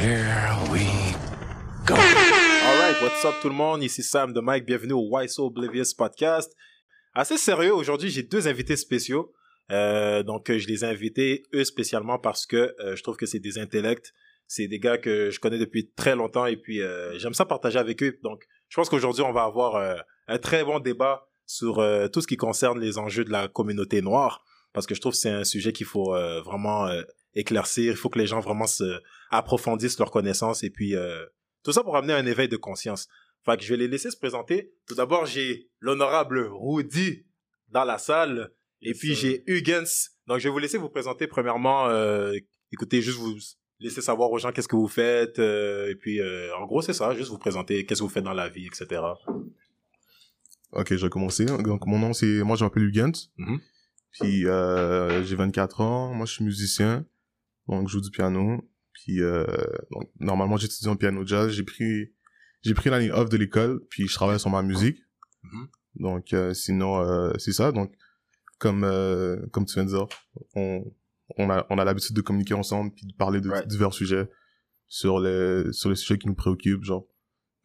Here we go. Alright, what's up tout le monde? Ici Sam de Mike. Bienvenue au Why So Oblivious podcast. Assez sérieux, aujourd'hui, j'ai deux invités spéciaux. Euh, donc, je les ai invités, eux, spécialement parce que euh, je trouve que c'est des intellects. C'est des gars que je connais depuis très longtemps et puis euh, j'aime ça partager avec eux. Donc, je pense qu'aujourd'hui, on va avoir euh, un très bon débat sur euh, tout ce qui concerne les enjeux de la communauté noire parce que je trouve que c'est un sujet qu'il faut euh, vraiment euh, éclaircir. Il faut que les gens vraiment se approfondissent leurs connaissances et puis euh, tout ça pour amener un éveil de conscience. Fait que je vais les laisser se présenter. Tout d'abord, j'ai l'honorable Rudy dans la salle et puis j'ai Hugens. Donc je vais vous laisser vous présenter premièrement. Euh, écoutez, juste vous laisser savoir aux gens qu'est-ce que vous faites euh, et puis en gros c'est ça, juste vous présenter qu'est-ce que vous faites dans la vie, etc. Ok, je vais commencer. Donc, mon nom, c'est... Moi, je m'appelle Hugens. Mhm. Puis, euh, j'ai 24 ans. Moi, je suis musicien. Donc, je joue du piano. Puis, euh, donc, normalement, j'étudie en piano jazz. J'ai pris... J'ai pris l'année off de l'école. Puis, je travaille sur ma musique. Mhm. Donc, euh, sinon, euh, c'est ça. Donc, comme, euh, comme tu viens de dire, on, on a, on a l'habitude de communiquer ensemble puis de parler de Right. divers sujets sur les, sur les sujets qui nous préoccupent, genre,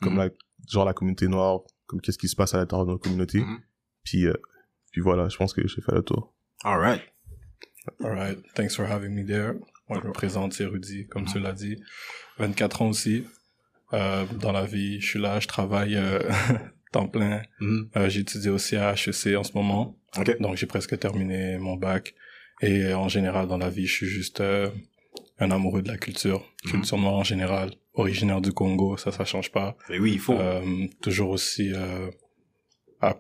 comme Mhm. la, genre la communauté noire, comme qu'est-ce qui se passe à l'intérieur de notre communauté. Mhm. Puis, euh, puis voilà, je pense que j'ai fait le tour. Alright. Alright, thanks for having me there. Moi, je me présente, c'est Rudy, comme tu l'as dit. 24 ans aussi. Euh, dans la vie, je suis là, je travaille euh, temps plein. Mhm. Euh, J'étudie aussi à HEC en ce moment. Donc, j'ai presque terminé mon bac. Et en général, dans la vie, je suis juste euh, un amoureux de la culture. Mhm. Culture noire en général. Originaire du Congo, ça, ça change pas. Mais oui, il faut. Euh, toujours aussi euh,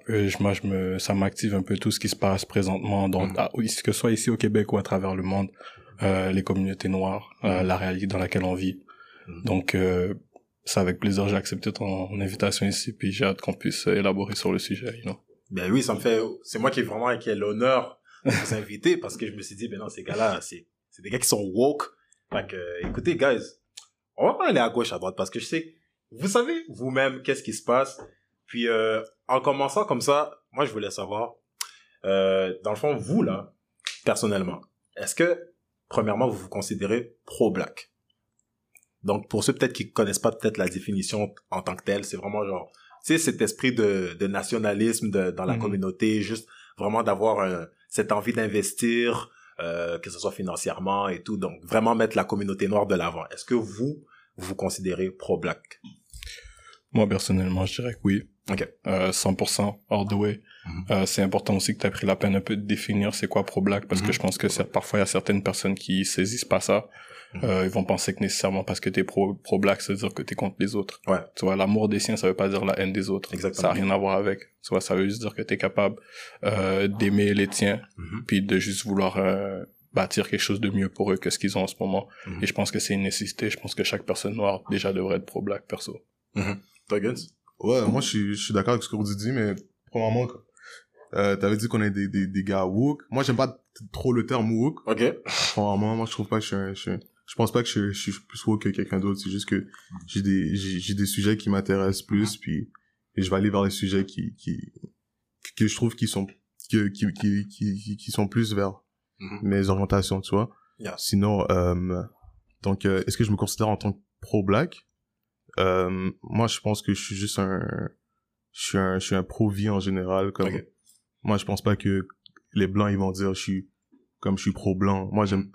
je- moi je me ça m'active un peu tout ce qui se passe présentement donc Mhm. ah, que ce soit ici au Québec ou à travers le monde euh, les communautés noires euh, la réalité dans laquelle on vit Mhm. donc euh, c'est avec plaisir j'ai accepté ton invitation ici puis j'ai hâte qu'on puisse euh, élaborer sur le sujet you know. Ben oui, ça me fait. C'est moi qui est vraiment qui ai l'honneur de vous inviter parce que je me suis dit, ben non, ces gars-là, c'est c'est des gars qui sont woke. Fait que, euh, écoutez, guys, on va pas aller à gauche, à droite parce que je sais, vous savez vous-même qu'est-ce qui se passe. Puis, euh, en commençant comme ça, moi, je voulais savoir, euh, dans le fond, vous, là, personnellement, est-ce que, premièrement, vous vous considérez pro-black? Donc, pour ceux peut-être qui connaissent pas peut-être la définition en tant que telle, c'est vraiment genre, tu sais, cet esprit de, de nationalisme de, dans la Mhm. communauté, juste vraiment d'avoir euh, cette envie d'investir, euh, que ce soit financièrement et tout, donc vraiment mettre la communauté noire de l'avant. Est-ce que vous, vous vous considérez pro-black? Moi personnellement je dirais que oui Ok. euh, 100% all the way Mhm. Euh, c'est important aussi que tu as pris la peine un peu de définir c'est quoi pro-black parce Mhm. que je pense que c'est- parfois il y a certaines personnes qui saisissent pas ça Mhm. Euh, ils vont penser que nécessairement parce que t'es pro pro black ça veut dire que t'es contre les autres Ouais. tu vois l'amour des siens ça veut pas dire la haine des autres Exactement. ça a rien à voir avec tu vois ça veut juste dire que t'es capable euh, d'aimer les tiens Mhm. puis de juste vouloir euh, bâtir quelque chose de mieux pour eux que ce qu'ils ont en ce moment Mhm. et je pense que c'est une nécessité je pense que chaque personne noire déjà devrait être pro black perso Toi, Guns? Ouais, moi, je suis, je suis d'accord avec ce que vous dit, mais premièrement, euh, t'avais dit qu'on est des, des, des gars woke. Moi, j'aime pas trop le terme woke. Ok. Premièrement, moi, je trouve pas que je suis un, je, suis un- je pense pas que je, je suis plus woke que quelqu'un d'autre. C'est juste que j'ai des, j'ai, j'ai des sujets qui m'intéressent plus, puis et je vais aller vers les sujets qui, qui, que je trouve qui sont, qui, qui, qui, qui, qui sont plus vers Mhm. mes orientations, tu vois. Yeah. Sinon, euh, donc, euh, est-ce que je me considère en tant que pro-black? Euh, moi, je pense que je suis juste un, je suis un, je suis un pro-vie en général. Comme, moi, je pense pas que les blancs, ils vont dire, je suis, comme je suis pro-blanc. Moi, j'aime,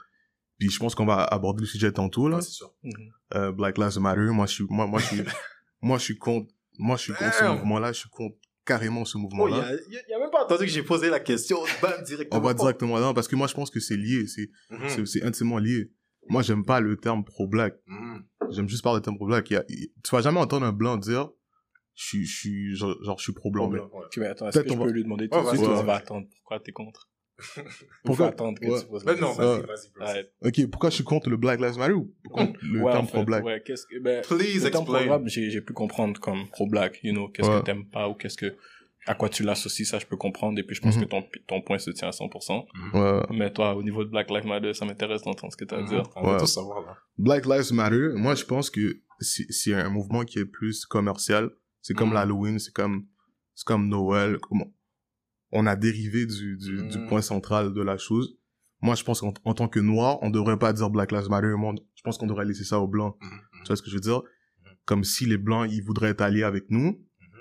puis je pense qu'on va aborder le sujet tantôt, là. Ouais, sûr. Euh, Black Lives Matter. Moi, je suis, moi, moi, je suis, moi, je suis contre, moi, je suis contre ce mouvement-là. Je suis contre carrément ce Oh, il mouvement-là. a, il y a- il y a même pas entendu que j'ai posé la question. Bam, directement. On va directement là, parce que moi, je pense que c'est lié. C'est, Mhm. c'est, c'est intimement lié. Moi, j'aime pas le terme pro-black. Mhm. J'aime juste parler de. Il y a- il- tu vas jamais entendre un blanc dire, je suis, je suis, genre, genre, je suis pro-blanc. mais- Ouais. Ok, mais attends, est-ce Peut-être que je peux va- lui demander Ouais, tout de suite on va attendre? Pourquoi t'es contre? Pourquoi- Pourquoi attendre que Ouais. tu poses la Mais non, vas-y, vas-y. Ok, pourquoi je suis contre le Black Lives Matter ou contre le Ouais, terme en fait, pro-black? Ouais, qu'est-ce que, ben, Please le terme pro-black, j'ai, j'ai pu comprendre comme pro-black, you know, qu'est-ce Ouais. que t'aimes pas ou qu'est-ce que, à quoi tu l'associes, ça je peux comprendre et puis je pense Mhm. que ton, ton point se tient à 100%. Ouais. Mais toi, au niveau de Black Lives Matter, ça m'intéresse d'entendre ce que t'as à dire. On va Ouais. tous savoir, là. Black Lives Matter, moi, je pense que c'est un mouvement qui est plus commercial. C'est comme Mhm. l'Halloween, c'est comme, c'est comme Noël. Comme on a dérivé du, du, du Mhm. point central de la chose. moi, je pense qu'en en tant que noir, on devrait pas dire Black Lives Matter. Moi, je pense qu'on devrait laisser ça aux blancs. Mhm, Tu vois ce que je veux dire? Comme si les blancs, ils voudraient être alliés avec nous, mhm.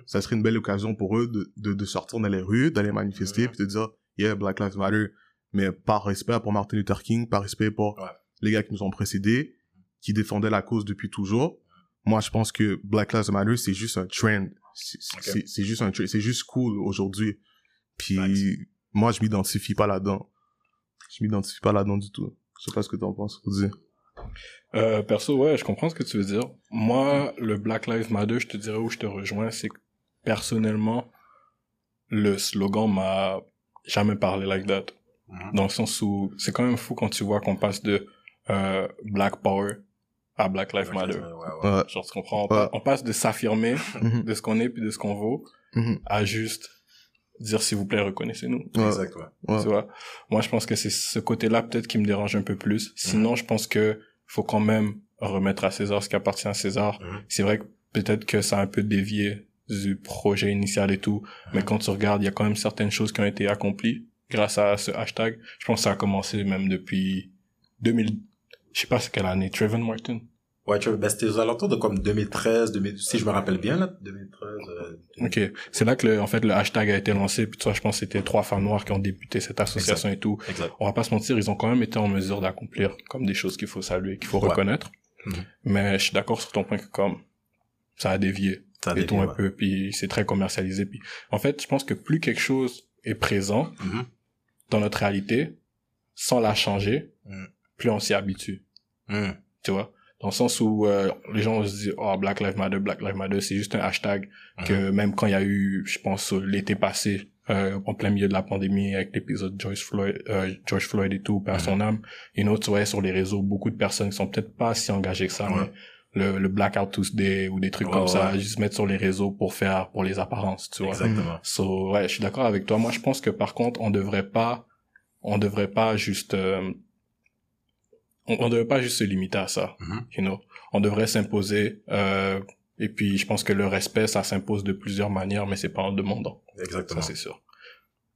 Ça serait une belle occasion pour eux de, de, de sortir dans les rues, d'aller manifester, puis de dire, yeah, Black Lives Matter. Mais par respect pour Martin Luther King, par respect pour Ouais. les gars qui nous ont précédés, qui défendaient la cause depuis toujours. Moi, je pense que Black Lives Matter, c'est juste un trend. C'est Ok. c'est- c'est juste un. C'est juste cool aujourd'hui. Puis, moi, je m'identifie pas là-dedans. Je m'identifie pas là-dedans du tout. Je sais pas ce que t'en penses, Rudy. Euh, perso, ouais, je comprends ce que tu veux dire. Moi, le Black Lives Matter, je te dirais où je te rejoins, c'est que personnellement, le slogan m'a jamais parlé like that. Mhm. Dans le sens où c'est quand même fou quand tu vois qu'on passe de euh, Black Power à Black Lives Matter. Ouais, ouais. Ouais. Genre, tu comprends? On, Ouais. pa- on passe de s'affirmer Mhm. de ce qu'on est puis de ce qu'on vaut Mhm. à juste dire s'il vous plaît, reconnaissez-nous. Ouais. Exact, ouais. Ouais. Tu vois? Moi, je pense que c'est ce côté-là peut-être qui me dérange un peu plus. Sinon, je pense que faut quand même remettre à César ce qui appartient à César. C'est vrai que peut-être que ça a un peu dévié du projet initial et tout, mais quand tu regardes, il y a quand même certaines choses qui ont été accomplies grâce à ce hashtag. Je pense que ça a commencé même depuis 2000, je sais pas c'est quelle année, Trayvon Martin. Ouais, tu ben, c'était aux alentours de comme 2013, 2000, si je me rappelle bien, là, 2013, euh, Ok, c'est là que le, en fait le hashtag a été lancé. Puis toi, je pense que c'était trois femmes noires qui ont débuté cette association et tout. exact. on va pas se mentir, ils ont quand même été en mesure d'accomplir comme des choses qu'il faut saluer, qu'il faut Ouais. reconnaître. Mhm. Mais je suis d'accord sur ton point que comme ça a dévié Ça et tout un ouais. peu, puis c'est très commercialisé. Puis en fait, je pense que plus quelque chose est présent Mhm. dans notre réalité, sans la changer, Mhm. plus on s'y habitue. Mhm. Tu vois? Dans le sens où euh, les gens se disent oh Black Lives Matter Black Lives Matter c'est juste un hashtag Mhm. que même quand il y a eu je pense l'été passé euh, en plein milieu de la pandémie avec l'épisode George Floyd euh, George Floyd et tout par Mhm. son âme et une autre ouais sur les réseaux beaucoup de personnes qui sont peut-être pas si engagées que ça Ouais. mais le, le Blackout Tuesday ou des trucs comme ça ouais. juste mettre sur les réseaux pour faire pour les apparences tu vois Exactement. So, ouais, je suis d'accord avec toi. Moi, je pense que par contre, on devrait pas, on devrait pas juste, euh, on, on devrait pas juste se limiter à ça. Mhm. You know, on devrait s'imposer. Euh, et puis, je pense que le respect, ça s'impose de plusieurs manières, mais c'est pas en demandant. Exactement. Ça, c'est sûr.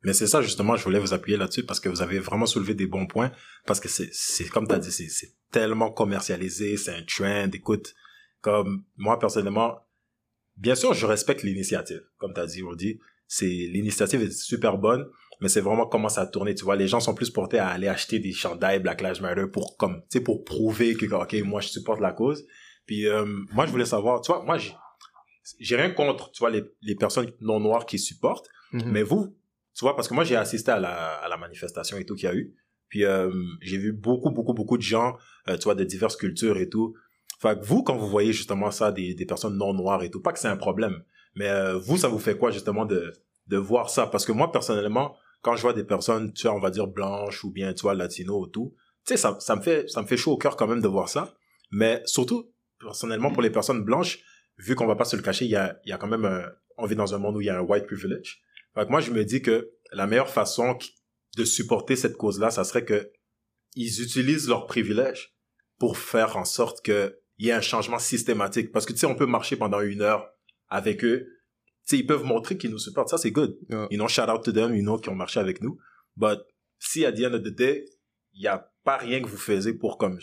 Mais c'est ça, justement, je voulais vous appuyer là-dessus parce que vous avez vraiment soulevé des bons points. Parce que c'est, c'est comme tu as dit, c'est, c'est tellement commercialisé, c'est un trend. Écoute, comme moi, personnellement, bien sûr, je respecte l'initiative. Comme tu as dit, Rudy, c'est, l'initiative est super bonne, mais c'est vraiment comment ça a tourné. Tu vois, les gens sont plus portés à aller acheter des chandails Black Lives Matter pour, comme, tu sais, pour prouver que, OK, moi, je supporte la cause. Puis, euh, moi, je voulais savoir, tu vois, moi, j'ai, j'ai rien contre, tu vois, les, les personnes non noires qui supportent. Mhm. Mais vous, tu vois, parce que moi, j'ai assisté à la, à la manifestation et tout qu'il y a eu. Puis, euh, j'ai vu beaucoup, beaucoup, beaucoup de gens, euh, tu vois, de diverses cultures et tout. Fait que vous, quand vous voyez justement ça, des, des personnes non noires et tout, pas que c'est un problème, mais euh, vous, ça vous fait quoi justement de, de voir ça? Parce que moi, personnellement, quand je vois des personnes, tu vois, on va dire blanches ou bien, tu vois, latino ou tout, tu sais, ça, ça me fait, ça me fait chaud au cœur quand même de voir ça. Mais surtout, personnellement, pour les personnes blanches, vu qu'on va pas se le cacher, il y a, y a quand même un, on vit dans un monde où il y a un white privilege. Fait que moi, je me dis que la meilleure façon de supporter cette cause-là, ça serait que ils utilisent leurs privilèges pour faire en sorte que il y ait un changement systématique. Parce que, tu sais, on peut marcher pendant une heure avec eux. Tu sais, ils peuvent montrer qu'ils nous supportent. Ça, c'est good. Yeah. You know, shout out to them, you know, qui ont marché avec nous. But, si à the end of the day, il n'y a pas rien que vous faisiez pour, comme,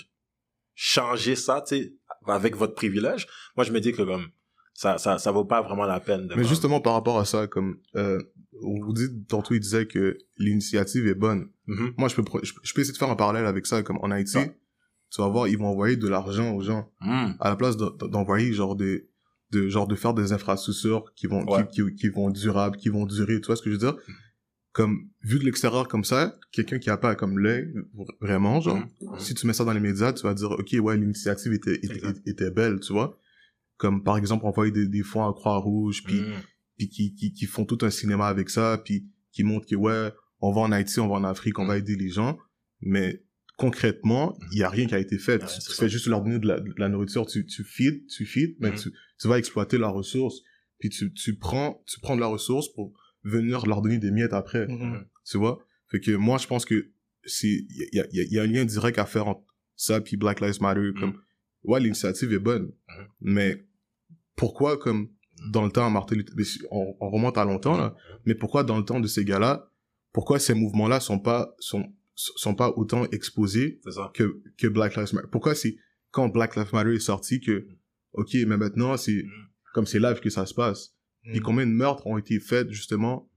changer ça, tu sais, avec votre privilège, moi, je me dis que, comme, ça, ça, ça vaut pas vraiment la peine de, Mais justement, par rapport à ça, comme, euh, on vous dit, tantôt, il disait que l'initiative est bonne. Mhm. Moi, je peux, je, je peux essayer de faire un parallèle avec ça, comme en Haïti, Ouais. tu vas voir, ils vont envoyer de l'argent aux gens, Mm. à la place de- d'envoyer, genre, des, de, genre, de faire des infrastructures qui vont, Ouais. qui, qui, qui vont durables, qui vont durer, tu vois ce que je veux dire? Comme, vu de l'extérieur comme ça, quelqu'un qui a pas comme l'œil, vraiment, genre, Mhm. si tu mets ça dans les médias, tu vas dire, OK, ouais, l'initiative était, était, belle, tu vois? Comme, par exemple, envoyer des, des fonds à Croix-Rouge, puis Mm. Puis qui, qui, qui font tout un cinéma avec ça, puis qui montrent que ouais, on va en Haïti, on va en Afrique, on Mm. va aider les gens, mais concrètement, il y a rien qui a été fait. Ouais, tu fais juste leur donner de la, de la nourriture, tu, tu feed, tu feed, mais Mm. tu, tu vas exploiter la ressource, puis tu, tu prends, tu prends de la ressource pour venir leur donner des miettes après, Mhm. tu vois? Fait que moi, je pense que c'est, il y a, il y, a, il y a un lien direct à faire entre ça puis Black Lives Matter, Mm. comme, ouais, l'initiative est bonne, mais pourquoi, comme, dans le temps, Martin Luther- mais si- on, on remonte à longtemps, là, mais pourquoi dans le temps de ces gars-là, pourquoi ces mouvements-là sont pas, sont, sont pas autant exposés que, que Black Lives Matter. Pourquoi c'est quand Black Lives Matter est sorti que, ok, mais maintenant c'est Mm. comme c'est live que ça se passe. Puis combien de meurtres ont été faits justement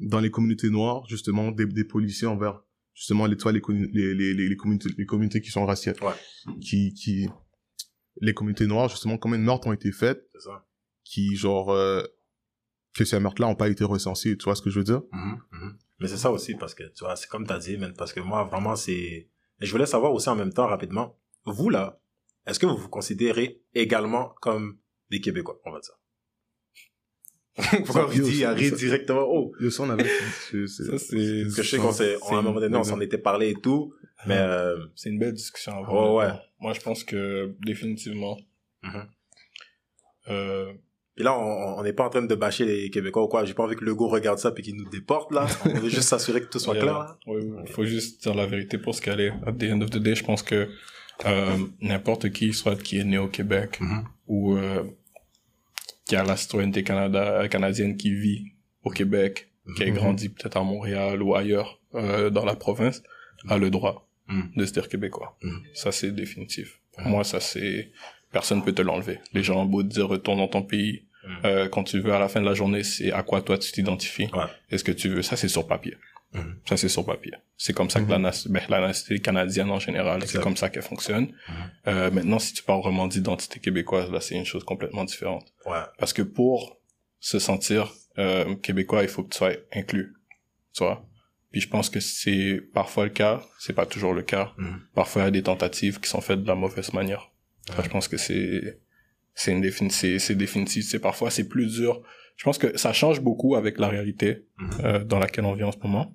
dans les communautés noires, justement des, des policiers envers justement les, toi, les, les, les, les, les communautés, les communautés qui sont raciales, Ouais. qui, qui, les communautés noires, justement, combien de meurtres ont été faits C'est ça. Qui, genre, euh, que ces meurtres-là n'ont pas été recensés, tu vois ce que je veux dire? Mhm, mhm. Mais c'est ça aussi, parce que, tu vois, c'est comme t'as dit, man, parce que moi, vraiment, c'est... Et je voulais savoir aussi en même temps, rapidement, vous, là, est-ce que vous vous considérez également comme des Québécois, on va dire? Pourquoi arrête ça- directement, oh Le son avait, Ça, c'est, Parce que je sais qu'on s'est, c'est à un moment donné, on s'en était parlé et tout, mais, euh, c'est une belle discussion à Oh, avoir. ouais. Moi, je pense que, définitivement, mhm. euh, Puis là, on n'est pas en train de bâcher les Québécois ou quoi. J'ai pas envie que le go regarde ça puis qu'il nous déporte, là. On veut juste s'assurer que tout soit clair, là. Oui, il faut juste dire la vérité pour ce qu'elle est. At the end of the day, je pense que euh, n'importe qui, soit qui est né au Québec Mhm. ou euh, qui a la citoyenneté Canada, canadienne qui vit au Québec, qui a Mhm. grandi peut-être à Montréal ou ailleurs euh, dans la province, a le droit Mhm. de se dire québécois. Mhm. Ça, c'est définitif. Pour moi, ça, c'est... Personne peut te l'enlever. Les gens ont beau te dire retourne dans ton pays. Mhm. Euh, quand tu veux, à la fin de la journée, c'est à quoi toi tu t'identifies. Ouais. Est-ce que tu veux? Ça, c'est sur papier. Mhm. Ça, c'est sur papier. C'est comme ça que la, nas- ben, la nationalité canadienne en général, c'est comme ça qu'elle fonctionne. Euh, maintenant, si tu parles vraiment d'identité québécoise, là, c'est une chose complètement différente. Ouais. Parce que pour se sentir euh, québécois, il faut que tu sois inclus. Tu vois Puis je pense que c'est parfois le cas, c'est pas toujours le cas. Mhm. Parfois, il y a des tentatives qui sont faites de la mauvaise manière. Je pense que c'est c'est une défini c'est c'est définitif. C'est parfois c'est plus dur. Je pense que ça change beaucoup avec la réalité Mhm. euh, dans laquelle on vit en ce moment.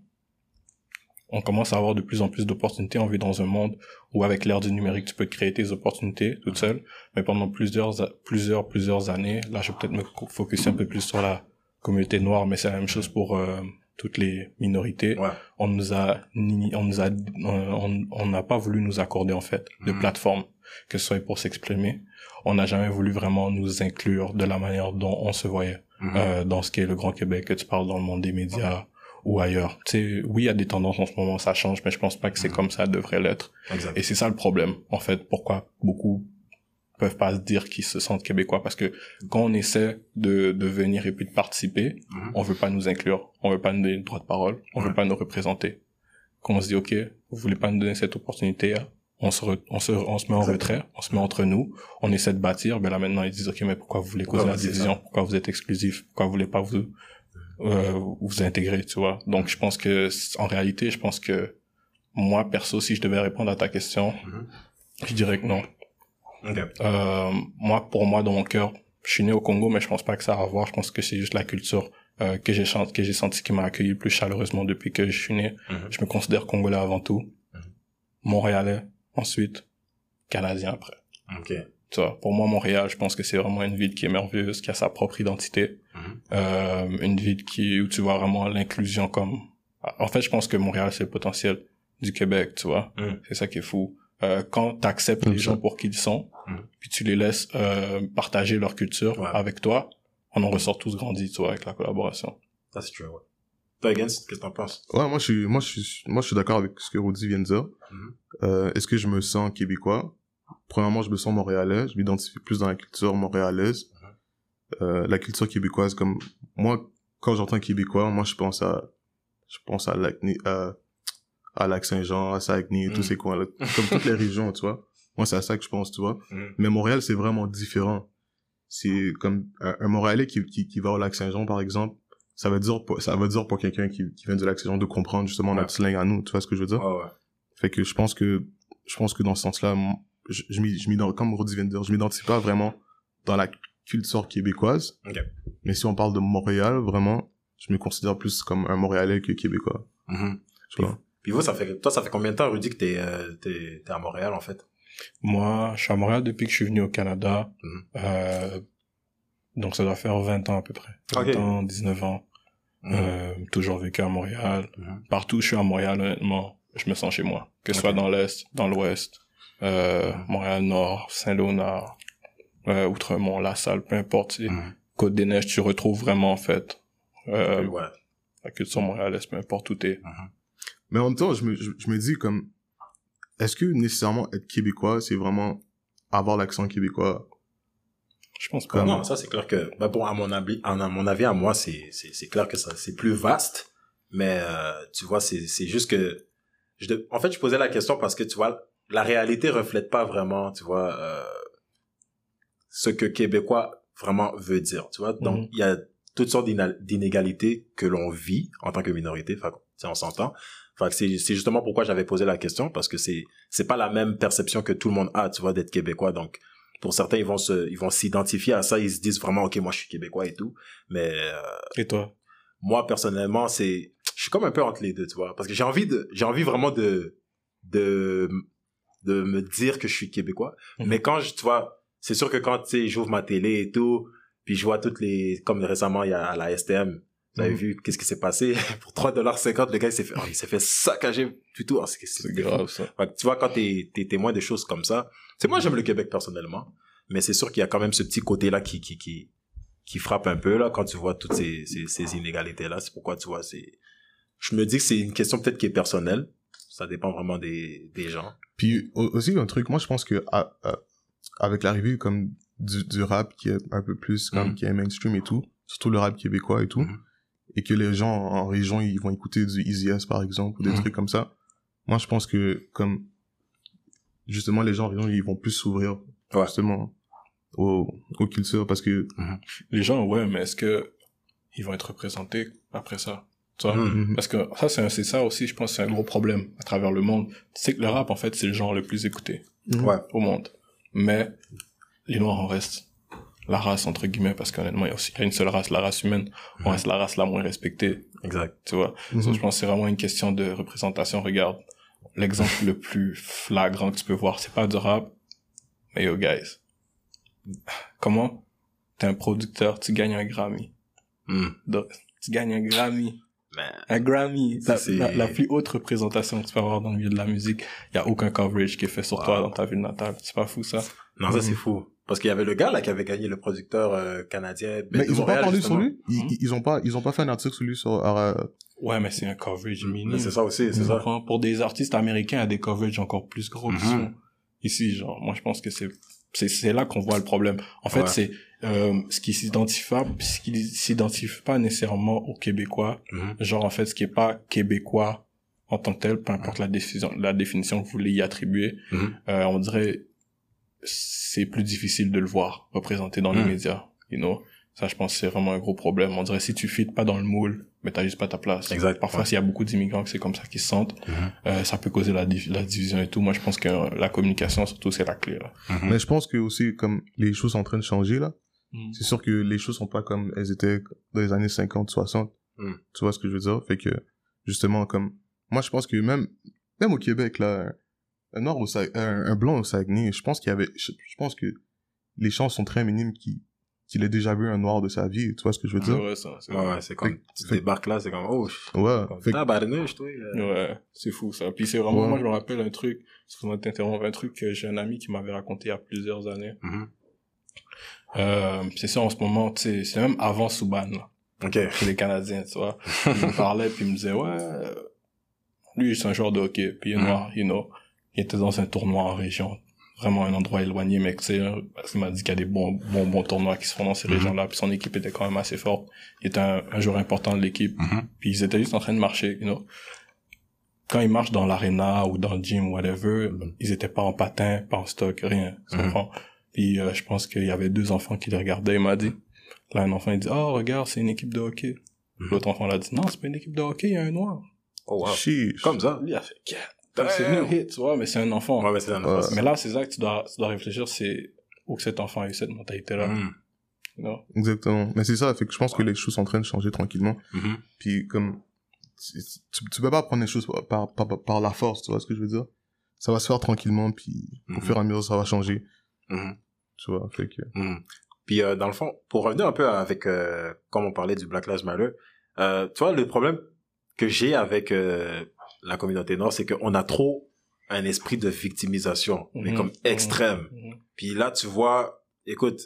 On commence à avoir de plus en plus d'opportunités. On vit dans un monde où, avec l'ère du numérique, tu peux créer tes opportunités toute seule. Mais pendant plusieurs, a- plusieurs, plusieurs années, là, je vais peut-être me focuser un peu plus sur la communauté noire, mais c'est la même chose pour euh, toutes les minorités. Ouais. On nous a, on nous a, euh, on on n'a pas voulu nous accorder en fait de Mhm. plateforme, que ce soit pour s'exprimer. On n'a jamais voulu vraiment nous inclure de la manière dont on se voyait Mhm. euh, dans ce qui est le Grand Québec, que tu parles dans le monde des médias ou ailleurs. Tu sais, oui, il y a des tendances en ce moment, ça change, mais je pense pas que c'est Mhm. comme ça devrait l'être. Et c'est ça le problème, en fait, pourquoi beaucoup peuvent pas se dire qu'ils se sentent québécois, parce que quand on essaie de, de venir et puis de participer, Mhm. on veut pas nous inclure, on veut pas nous donner le droit de parole, on Ouais. veut pas nous représenter. Quand on se dit, OK, vous voulez pas nous donner cette opportunité, on se, re- on se, on se met en retrait, on se met entre nous, on essaie de bâtir, ben là maintenant ils disent, OK, mais pourquoi vous voulez causer Pourquoi la division, pourquoi vous êtes exclusif, pourquoi vous voulez pas vous, euh, vous intégrer, tu vois? Donc je pense que, en réalité, je pense que moi, perso, si je devais répondre à ta question, Mhm. je dirais que non. Euh, moi, pour moi, dans mon cœur, je suis né au Congo, mais je pense pas que ça a à voir. Je pense que c'est juste la culture euh, que j'ai que j'ai senti qui m'a accueilli plus chaleureusement depuis que je suis né. Mhm. Je me considère congolais avant tout, Mhm. montréalais ensuite, canadien après. Ok. Tu vois, pour moi, Montréal, je pense que c'est vraiment une ville qui est merveilleuse, qui a sa propre identité, Mhm. euh, une ville qui où tu vois vraiment l'inclusion comme. En fait, je pense que Montréal c'est le potentiel du Québec, tu vois. Mhm. C'est ça qui est fou. Euh, quand t'acceptes Comme les gens pour qui ils sont, Mhm. puis tu les laisses euh, partager leur culture Ouais. avec toi, on en ressort tous grandis, tu vois, avec la collaboration. Ça, c'est true, ouais. Toi, Higgins, qu'est-ce que t'en penses? Ouais, moi, je suis, moi, je suis, moi, je suis d'accord avec ce que Rudy vient de dire. Mhm. Euh, est-ce que je me sens québécois? Premièrement, je me sens montréalais. Je m'identifie plus dans la culture montréalaise. Euh, la culture québécoise, comme, moi, quand j'entends québécois, moi, je pense à, je pense à Lac, à, à Lac-Saint-Jean, à Saguenay, Mhm. tous ces coins-là. Comme toutes les régions, tu vois. Moi, c'est à ça que je pense, tu vois. Mhm. Mais Montréal, c'est vraiment différent. C'est comme un, un Montréalais qui, qui, qui va au Lac-Saint-Jean, par exemple. Ça veut dire, pour- ça veut dire pour quelqu'un qui, qui vient du Lac-Saint-Jean de comprendre justement Ouais. notre slang à nous. Tu vois ce que je veux dire? Ouais, ouais. Fait que je pense que, je pense que dans ce sens-là, je, je je m'ident- comme de dire, je m'identifie pas vraiment dans la culture québécoise. Mais si on parle de Montréal, vraiment, je me considère plus comme un Montréalais que Québécois. Mhm. Tu vois? Puis vous, ça fait, toi, ça fait combien de temps, Rudy, que t'es, euh, t'es, t'es à Montréal, en fait? Moi, je suis à Montréal depuis que je suis venu au Canada. Mhm. Euh, donc ça doit faire 20 ans à peu près. 20 Ok. ans, 19 ans. Mhm. Euh, toujours vécu à Montréal. Partout je suis à Montréal, honnêtement, je me sens chez moi. Que ce soit dans l'Est, dans l'Ouest, euh. Montréal-Nord, Saint-Léonard, euh, Outremont, La Salle, peu importe. Mhm. Côte-des-Neiges, tu retrouves vraiment, en fait, euh, ouais. la culture montréalaise, peu importe où t'es. Mhm. Mais en même temps, je me, je, je me dis comme, est-ce que nécessairement être québécois, c'est vraiment avoir l'accent québécois? Je pense pas. Non, ça c'est clair que, bah bon, à mon avis, à mon avis, à moi, c'est, c'est, c'est clair que ça, c'est plus vaste. Mais, euh, tu vois, c'est, c'est juste que, je, de- en fait, je posais la question parce que, tu vois, la réalité reflète pas vraiment, tu vois, euh, ce que québécois vraiment veut dire, tu vois. Donc, Mhm. il y a toutes sortes d'inégalités que l'on vit en tant que minorité. Enfin, on s'entend. Enfin, c'est, c'est justement pourquoi j'avais posé la question parce que c'est, c'est pas la même perception que tout le monde a, tu vois, d'être québécois. Donc, pour certains, ils vont se, ils vont s'identifier à ça, ils se disent vraiment, ok, moi, je suis québécois et tout. Mais euh, Et toi? moi, personnellement, c'est, je suis comme un peu entre les deux, tu vois, parce que j'ai envie de, j'ai envie vraiment de, de, de me dire que je suis québécois. Mhm. Mais quand je, tu vois, c'est sûr que quand, tu sais, j'ouvre ma télé et tout, puis je vois toutes les, comme récemment, il y a à la STM, vous avez Mhm. vu qu'est-ce qui s'est passé? Pour 3,50$, le gars, il s'est fait, oh, il s'est fait saccager plutôt. Oh, c'est, grave, ça. fait tu vois, quand t'es, t'es témoin de choses comme ça, c'est moi, j'aime le Québec personnellement, mais c'est sûr qu'il y a quand même ce petit côté-là qui, qui, qui, qui frappe un peu, là, quand tu vois toutes ces, ces, ces inégalités-là. C'est pourquoi, tu vois, c'est, je me dis que c'est une question peut-être qui est personnelle. Ça dépend vraiment des, des gens. Puis au- aussi un truc, moi je pense que à- à- avec l'arrivée comme du, du rap qui est un peu plus comme Mhm. qui est mainstream et tout, surtout le rap québécois et tout, Mhm. et que les gens en région ils vont écouter du Easy S par exemple ou des Mhm. trucs comme ça. Moi je pense que comme justement les gens en région ils vont plus s'ouvrir Ouais. justement aux, aux cultures parce que Les gens, ouais, mais est-ce que ils vont être représentés après ça? Tu vois? Mhm. Mhm. Parce que ça, c'est un- c'est ça aussi, je pense, c'est un gros problème à travers le monde. C'est que le rap, en fait, c'est le genre le plus écouté. Ouais. au monde. Mais les Noirs en restent la race, entre guillemets, parce qu'honnêtement, il y a aussi il y a une seule race, la race humaine. On reste la race la moins respectée, Exact. tu vois? Mhm. Ça, je pense que c'est vraiment une question de représentation. Regarde, l'exemple le plus flagrant que tu peux voir, c'est pas du rap, mais yo, guys. Comment t'es un producteur, tu gagnes un Grammy. Donc, tu gagnes un Grammy. Mais, Un Grammy, la, c'est- la, la plus haute représentation que tu peux avoir dans le milieu de la musique. Il y a aucun coverage qui est fait sur Wow. toi dans ta ville natale. C'est pas fou, ça? non, ça, Mhm. c'est fou. Parce qu'il y avait le gars, là, qui avait gagné le producteur euh, canadien. ben, Mais ils ont pas Montréal, parlé sur lui? Ils, Mhm. ils- ils ont pas ils ont pas fait un article sur lui sur euh, Ouais, mais c'est un coverage minime. Mais c'est ça aussi, c'est ça. comprends? Pour des artistes américains, il y a des coverages encore plus gros qui Mhm. sont ici, genre. Moi, je pense que c'est, c'est, c'est là qu'on voit le problème. En fait, Ouais. c'est, euh, ce qui s'identifie pas, ce qui s'identifie pas nécessairement aux Québécois. Mhm. Genre, en fait, ce qui est pas québécois en tant que tel, peu importe la définition, la définition que vous voulez y attribuer, Mhm. euh, on dirait, c'est plus difficile de le voir représenté dans les Mhm. médias, you know? Ça, je pense que c'est vraiment un gros problème. On dirait, si tu fites pas dans le moule, mais t'as juste pas ta place. Exact, Parfois, ouais. s'il y a beaucoup d'immigrants que c'est comme ça qu'ils se sentent, Mhm. euh, ça peut causer la, div- la division et tout. Moi, je pense que la communication, surtout, c'est la clé, là. Mhm. mais je pense que aussi comme les choses sont en train de changer là Mm. c'est sûr que les choses sont pas comme elles étaient dans les années 50, 60. Mm. Tu vois ce que je veux dire? Fait que, justement, comme, moi, je pense que même, même au Québec, là, un noir au Sa- un, un blanc au Saguenay, je pense qu'il y avait, je, je pense que les chances sont très minimes qu'il, qu'il ait déjà vu un noir de sa vie. Tu vois ce que je veux C'est dire? vrai, ça. C'est Ouais, vrai. ouais, c'est comme, Fait- tu fait- débarques là, c'est comme, oh, Ouais. comme, Fait que- tabarnouche, toi. euh. Ouais, c'est fou, ça. Puis c'est vraiment, Ouais. moi, je me rappelle un truc, excuse-moi de t'interrompre, un truc que j'ai un ami qui m'avait raconté il y a plusieurs années. Mhm. Euh, c'est ça, en ce moment, tu sais, c'est même avant Souban, là. Ok. chez les Canadiens, tu vois. il me parlait, puis il me disait, ouais, lui, c'est un joueur de hockey, puis il est Mhm. noir, you know. Il était dans un tournoi en région, vraiment un endroit éloigné, mais c'est, un- parce qu'il m'a dit qu'il y a des bons, bons, bons tournois qui se font dans ces Mhm. régions-là, puis son équipe était quand même assez forte. Il était un, un joueur important de l'équipe, Mhm. puis ils étaient juste en train de marcher, you know. Quand ils marchent dans l'arena ou dans le gym, whatever, Mhm. ils étaient pas en patin, pas en stock, rien, tu Mhm. Puis euh, je pense qu'il y avait deux enfants qui les regardaient, il m'a dit. Là, un enfant, il dit, oh, regarde, c'est une équipe de hockey. Mhm. L'autre enfant l'a dit, non, c'est pas une équipe de hockey, il y a un noir. Oh, wow. Comme ça. Lui, il a fait, yeah. C'est une hit, tu vois, mais c'est un enfant. Ouais, mais c'est un Ouais. enfant. Mais là, c'est ça que tu dois, tu dois réfléchir, c'est où que cet enfant a eu cette mentalité-là. You know? Exactement. Mais c'est ça, fait que je pense que les choses sont en train de changer tranquillement. Mhm. Puis comme tu, tu, peux pas prendre les choses par, par, par, par la force, tu vois ce que je veux dire? Ça va se faire tranquillement, puis au Mhm. fur et à mesure ça va changer, Mhm. tu vois. Fait que Mhm. Puis euh, dans le fond, pour revenir un peu avec, euh, comme on parlait du Black Lives Matter, euh, tu vois, le problème que j'ai avec euh, la communauté noire, c'est qu'on a trop un esprit de victimisation, mais Mhm. comme extrême. Mhm. Puis là, tu vois, écoute,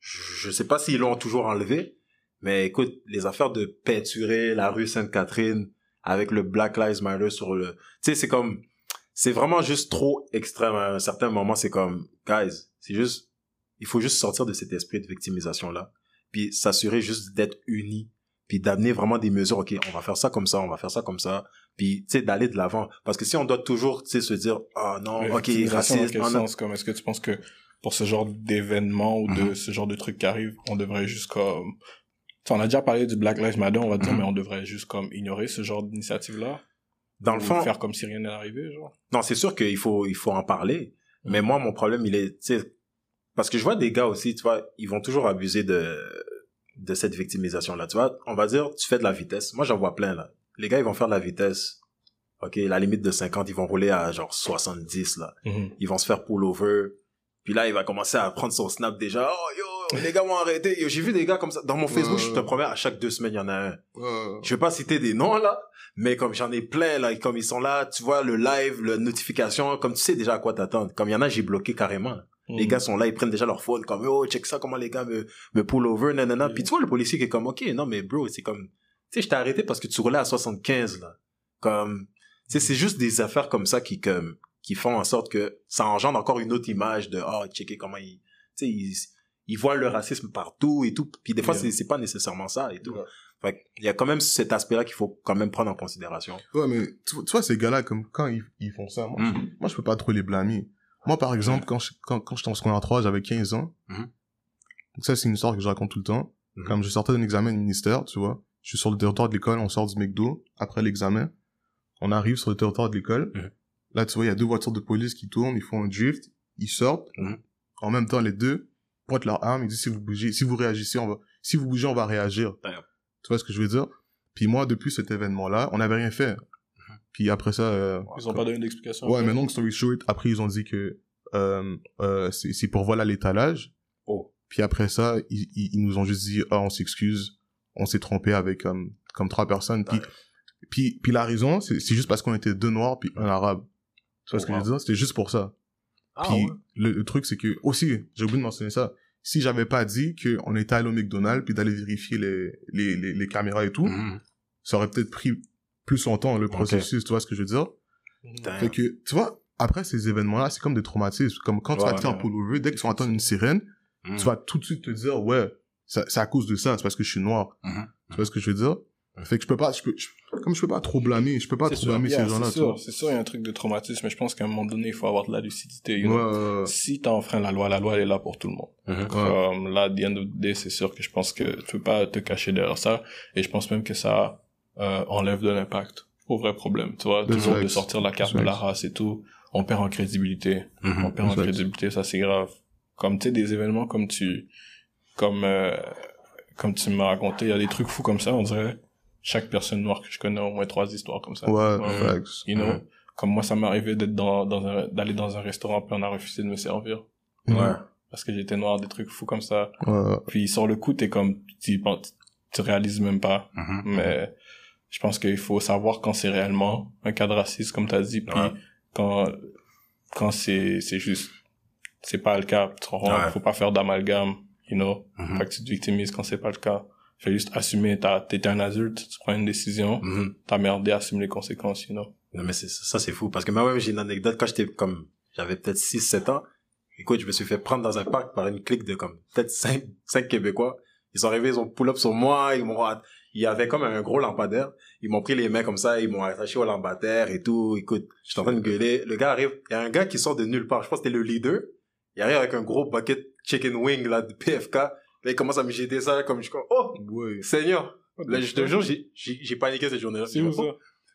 je je sais pas s'ils l'ont toujours enlevé, mais écoute, les affaires de peinturer la rue Sainte-Catherine avec le Black Lives Matter sur le, tu sais, c'est comme, c'est vraiment juste trop extrême à un certain moment. C'est comme, guys, c'est juste, il faut juste sortir de cet esprit de victimisation là, puis s'assurer juste d'être unis, puis d'amener vraiment des mesures. Ok, on va faire ça comme ça, on va faire ça comme ça, puis tu sais d'aller de l'avant. Parce que si on doit toujours, tu sais, se dire, ah non, ok, victimisation dans raciste, quel sens, comme, est-ce que tu penses que pour ce genre d'événement ou de Mhm. ce genre de trucs qui arrivent, on devrait juste comme, Tu sais, on a déjà parlé du Black Lives Matter, on va dire, Mhm. mais on devrait juste comme ignorer ce genre d'initiative-là? dans le fond, Faire comme si rien n'est arrivé, genre? Non, c'est sûr qu'il faut, il faut en parler. Mais moi, mon problème, il est, tu sais, parce que je vois des gars aussi, tu vois, ils vont toujours abuser de, de cette victimisation-là. Tu vois, on va dire, tu fais de la vitesse. Moi, j'en vois plein, là. Les gars, ils vont faire de la vitesse. OK, la limite de 50, ils vont rouler à genre 70, là. Mhm. Ils vont se faire pull over. Puis là, il va commencer à prendre son snap déjà. Oh, yo, les gars m'ont arrêté. J'ai vu des gars comme ça. Dans mon Facebook, Ouais, je te promets, à chaque deux semaines, il y en a un. Ouais. Je vais pas citer des noms là, mais comme j'en ai plein là, comme ils sont là, tu vois le live, la notification, comme tu sais déjà à quoi t'attendre. Comme il y en a, j'ai bloqué carrément. Les Mhm. gars sont là, ils prennent déjà leur phone, comme oh check ça, comment les gars me me pull over, nanana. Mhm. Puis tu vois le policier qui est comme ok, non mais bro, c'est comme, sais, je t'ai arrêté parce que tu roulais à 75 là. Comme, tu sais, c'est juste des affaires comme ça qui comme qui font en sorte que ça engendre encore une autre image de oh checker comment ils, tu sais, ils ils voient le racisme partout et tout. Puis des fois Yeah. c'est pas nécessairement ça et tout. Ouais. Fait que il y a quand même cet aspect-là qu'il faut quand même prendre en considération. Ouais, mais tu, tu vois, ces gars-là, comme quand ils, ils font ça, moi, Mm. moi, je peux pas trop les blâmer. Moi, par exemple, quand je, quand, quand j'étais en secondaire 3, j'avais 15 ans. Mhm. Donc ça, c'est une histoire que je raconte tout le temps. Mhm. Comme je sortais d'un examen de ministère, tu vois. Je suis sur le territoire de l'école, on sort du McDo. Après l'examen, on arrive sur le territoire de l'école. Mhm. Là, tu vois, il y a deux voitures de police qui tournent, ils font un drift, ils sortent. Mhm. En même temps, les deux pointent leurs armes, ils disent si vous bougez, si vous réagissez, on va, si vous bougez, on va réagir. Damn. Tu vois ce que je veux dire? Puis moi, depuis cet événement-là, on n'avait rien fait. Mhm. Puis après ça, euh, Ils ont pas donné d'explication. Ouais, mais long story short, après ils ont dit que euh, euh, c'est pour vol à l'étalage. Oh. Puis après ça, ils, ils, ils nous ont juste dit ah on s'excuse, on s'est trompé avec comme comme trois personnes. Puis puis puis la raison c'est juste parce qu'on était deux noirs puis un arabe. Tu vois Oh, ce que wow. je veux dire? C'était juste pour ça. Ah, puis ouais. le, le truc c'est que aussi j'ai oublié de mentionner ça. Si j'avais pas dit que on était allé au McDonald's puis d'aller vérifier les, les les les caméras et tout, Mhm. ça aurait peut-être pris plus longtemps le processus. Tu vois ce que je veux dire? Mhm. Damn. fait que, tu vois, après ces événements-là, c'est comme des traumatismes. Comme quand tu vas te faire ouais. dès que tu vas entendre une sirène, Mhm. tu vas tout de suite te dire, ouais, c'est à cause de ça, c'est parce que je suis noir. Mhm. Tu vois ce que je veux dire? Fait que je peux pas, je peux, je- comme je peux pas trop blâmer, je peux pas trop sûr, blâmer yeah, ces gens-là, c'est tu sûr, c'est sûr, il y a un truc de traumatisme, mais je pense qu'à un moment donné, il faut avoir de la lucidité. you Ouais, know. ouais, Si t'as enfreint la loi, la loi elle est là pour tout le monde. Mhm. Comme là, the end of the day, c'est sûr que je pense que tu peux pas te cacher derrière ça, et je pense même que ça euh, enlève de l'impact au vrai problème. Tu vois, De toujours de sortir la carte De de la race et tout, on perd en crédibilité. Mhm. On perd en crédibilité, ça c'est grave. Comme tu sais des événements comme tu comme euh, comme tu m'as raconté, il y a des trucs fous comme ça, on dirait chaque personne noire que je connais a au moins trois histoires comme ça. ouais, Ouais. facts. You know, comme moi ça m'est arrivé d'être dans dans un d'aller dans un restaurant puis on a refusé de me servir Ouais. parce que j'étais noir, des trucs fous comme ça. Ouais. Puis sur le coup, t'es comme tu réalises même pas, Mhm. mais je pense qu'il faut savoir quand c'est réellement un cas de racisme comme t'as dit puis Ouais. quand quand c'est c'est juste c'est pas le cas tu faut pas faire d'amalgame you know Mhm. fait que tu te victimises quand c'est pas le cas fais juste assumer t'es un adulte tu prends une décision Mhm. t'as merdé assume les conséquences you know Non, mais c'est, ça, c'est fou. Parce que moi-même, j'ai une anecdote. Quand j'étais comme, j'avais peut-être 6, 7 ans. Écoute, je me suis fait prendre dans un parc par une clique de comme, peut-être 5, 5 Québécois. Ils sont arrivés, ils ont pull up sur moi, ils m'ont, il y avait comme un gros lampadaire. Ils m'ont pris les mains comme ça, ils m'ont attaché au lampadaire et tout. Écoute, j'étais en train de gueuler. Le gars arrive, il y a un gars qui sort de nulle part. Je pense que c'était le leader. Il arrive avec un gros bucket chicken wing, là, de PFK. Là, il commence à me jeter ça comme je suis oh, Ouais. Seigneur. Là, je te jure, j'ai, paniqué cette journée-là. c'est ça?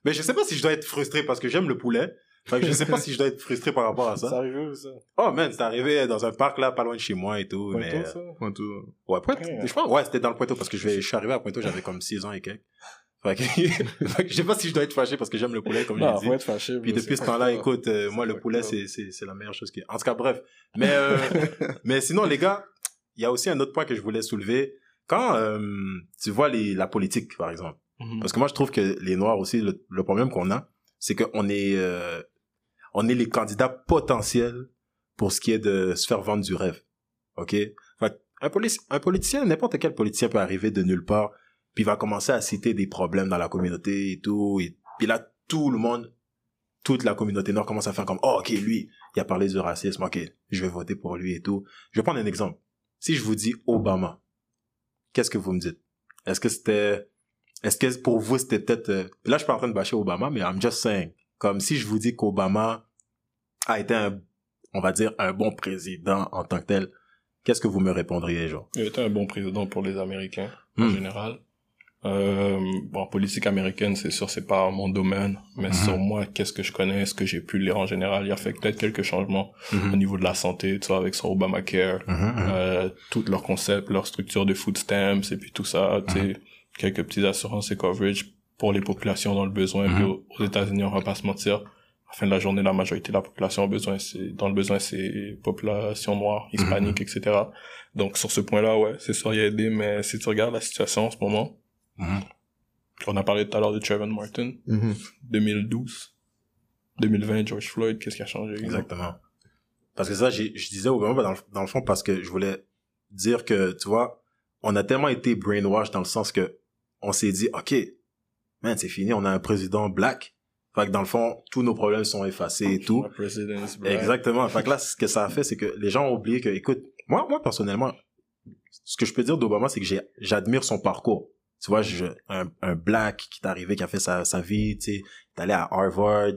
Mais je sais pas si je dois être frustré parce que j'aime le poulet. Fait que je sais pas si je dois être frustré par rapport à c'est ça. arrivé où ça? Oh man, c'est arrivé dans un parc là, pas loin de chez moi et tout. Mais... ça? Ouais. Je pense, ouais, c'était dans le Pointeau parce que je, vais, je suis arrivé à Pointeau, j'avais comme 6 ans et quelques. Fait que, je sais pas si je dois être fâché parce que j'aime le poulet comme non je dit. être fâché Puis depuis ce temps-là, écoute, euh, moi le poulet c'est c'est c'est la meilleure chose qui. En tout cas, bref. Mais euh, mais sinon les gars, il y a aussi un autre point que je voulais soulever. Quand euh, tu vois les la politique par exemple. Mhm. Parce que moi, je trouve que les Noirs aussi, le, le problème qu'on a, c'est qu'on est, euh, on est les candidats potentiels pour ce qui est de se faire vendre du rêve. OK? Fait un, polici- un politicien, n'importe quel politicien peut arriver de nulle part, puis il va commencer à citer des problèmes dans la communauté et tout, et Puis là, tout le monde, toute la communauté noire commence à faire comme, oh, ok, lui, il a parlé du racisme, ok, je vais voter pour lui et tout. Je vais prendre un exemple. Si je vous dis Obama, qu'est-ce que vous me dites? Est-ce que c'était, est-ce que pour vous c'était peut-être, euh, là je suis pas en train de bâcher Obama, mais I'm just saying, comme si je vous dis qu'Obama a été un, on va dire, un bon président en tant que tel, qu'est-ce que vous me répondriez, genre? Il était un bon président pour les Américains, en Hmm. général. Euh, bon, politique américaine, c'est sûr, c'est pas mon domaine, mais Mhm. sur moi, qu'est-ce que je connais, ce que j'ai pu lire en général, il a fait peut-être quelques changements au Mhm. niveau de la santé, tu vois, avec son Obamacare, Mhm, mhm. euh, tout leur concept, leur structure de food stamps et puis tout ça, tu sais, quelques petites assurances et coverage pour les populations dans le besoin. Mhm. Puis aux, États-Unis, on va pas se mentir, à la fin de la journée, la majorité de la population a besoin, c'est dans le besoin, c'est population noire, hispanique, etc. Donc sur ce point-là, ouais, c'est sûr, il a aidé, mais si tu regardes la situation en ce moment, Mhm. on a parlé tout à l'heure de Trayvon Martin, Mhm. 2012, 2020, George Floyd, qu'est-ce qui a changé? Exactement. Parce que ça, je disais Obama dans le, dans le fond parce que je voulais dire que, tu vois, on a tellement été brainwashed dans le sens que on s'est dit, OK, man, c'est fini, on a un président black. Fait que dans le fond, tous nos problèmes sont effacés et tout. Exactement. Fait que là, ce que ça a fait, c'est que les gens ont oublié que, écoute, moi, moi, personnellement, ce que je peux dire d'Obama, c'est que j'admire son parcours. Tu vois, je, un, un black qui est arrivé, qui a fait sa, sa vie, tu sais, il est allé à Harvard,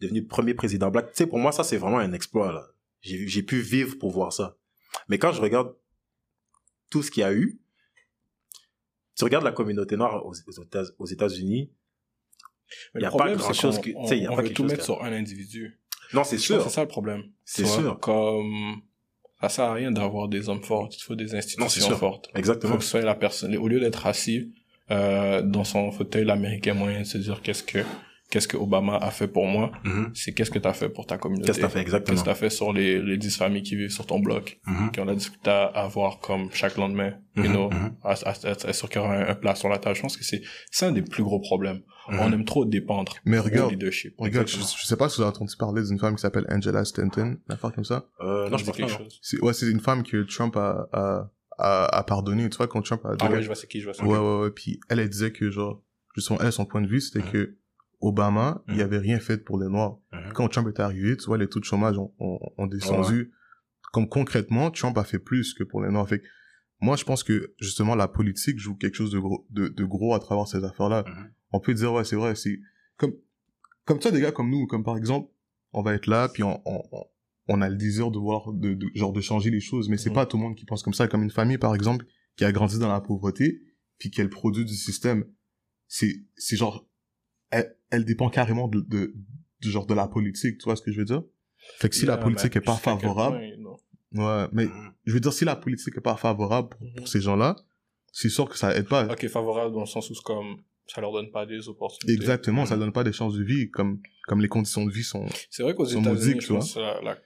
devenu premier président black. Tu sais, pour moi, ça, c'est vraiment un exploit, là. J'ai, j'ai pu vivre pour voir ça. Mais quand je regarde tout ce qu'il y a eu, tu regardes la communauté noire aux, aux États- aux États-Unis, Mais y a problème, pas grand-chose que- tu sais, y a on pas veut tout mettre sur un individu. non, c'est sûr. C'est ça le problème. C'est sûr. Comme, ça sert à rien d'avoir des hommes forts, il faut des institutions fortes. Il faut Exactement. que ce soit la personne, au lieu d'être assis, euh, dans son fauteuil, l'américain moyen de se dire qu'est-ce que, qu'est-ce que Obama a fait pour moi, Mhm. c'est qu'est-ce que t'as fait pour ta communauté. Qu'est-ce que t'as fait exactement? Qu'est-ce que t'as fait sur les, les 10 familles qui vivent sur ton bloc, Mhm. qui ont la difficulté à avoir comme chaque lendemain, you Mhm, know, mhm. à, à, à, à sûr qu'il y aura un, un plat sur la table. Je pense que c'est, c'est un des plus gros problèmes. On aime trop dépendre Mais regarde, leadership. regarde, je, sais pas si vous avez entendu parler d'une femme qui s'appelle Angela Stanton, une affaire comme ça. Euh, non, je pense pas. ouais, c'est une femme que Trump a, a, a, a pardonné, tu vois, quand Trump a Ah ouais, je vois c'est qui, je vois c'est Ouais, ouais, ouais. Puis elle, elle disait que, genre, justement, elle, son point de vue, c'était Mhm. que Obama, il Mhm. avait rien fait pour les Noirs. Mhm. Quand Trump est arrivé, tu vois, les taux de chômage ont, ont, ont descendu. Comme concrètement, Trump a fait plus que pour les Noirs. Fait que moi, je pense que, justement, la politique joue quelque chose de gros, de, de gros à travers ces affaires-là. Mhm. On peut dire, ouais, c'est vrai, c'est comme, comme ça, des gars comme nous, comme par exemple, on va être là, puis on, on, on- a le désir de voir, de, de- genre, de changer les choses, mais c'est Mhm. pas tout le monde qui pense comme ça, comme une famille, par exemple, qui a grandi dans la pauvreté, puis qui est le produit du système. C'est, c'est genre, elle, elle dépend carrément de, de, du genre de la politique, tu vois ce que je veux dire? Fait que si la politique mais est pas favorable, point, ouais, mais Mhm. je veux dire, si la politique est pas favorable pour, pour ces gens-là, c'est sûr que ça aide pas. Ok, favorable dans le sens où c'est comme, ça leur donne pas des opportunités. Exactement, ça donne pas des chances de vie, comme, comme les conditions de vie sont, C'est vrai qu'aux États-Unis, maudiques, je tu pense que la, la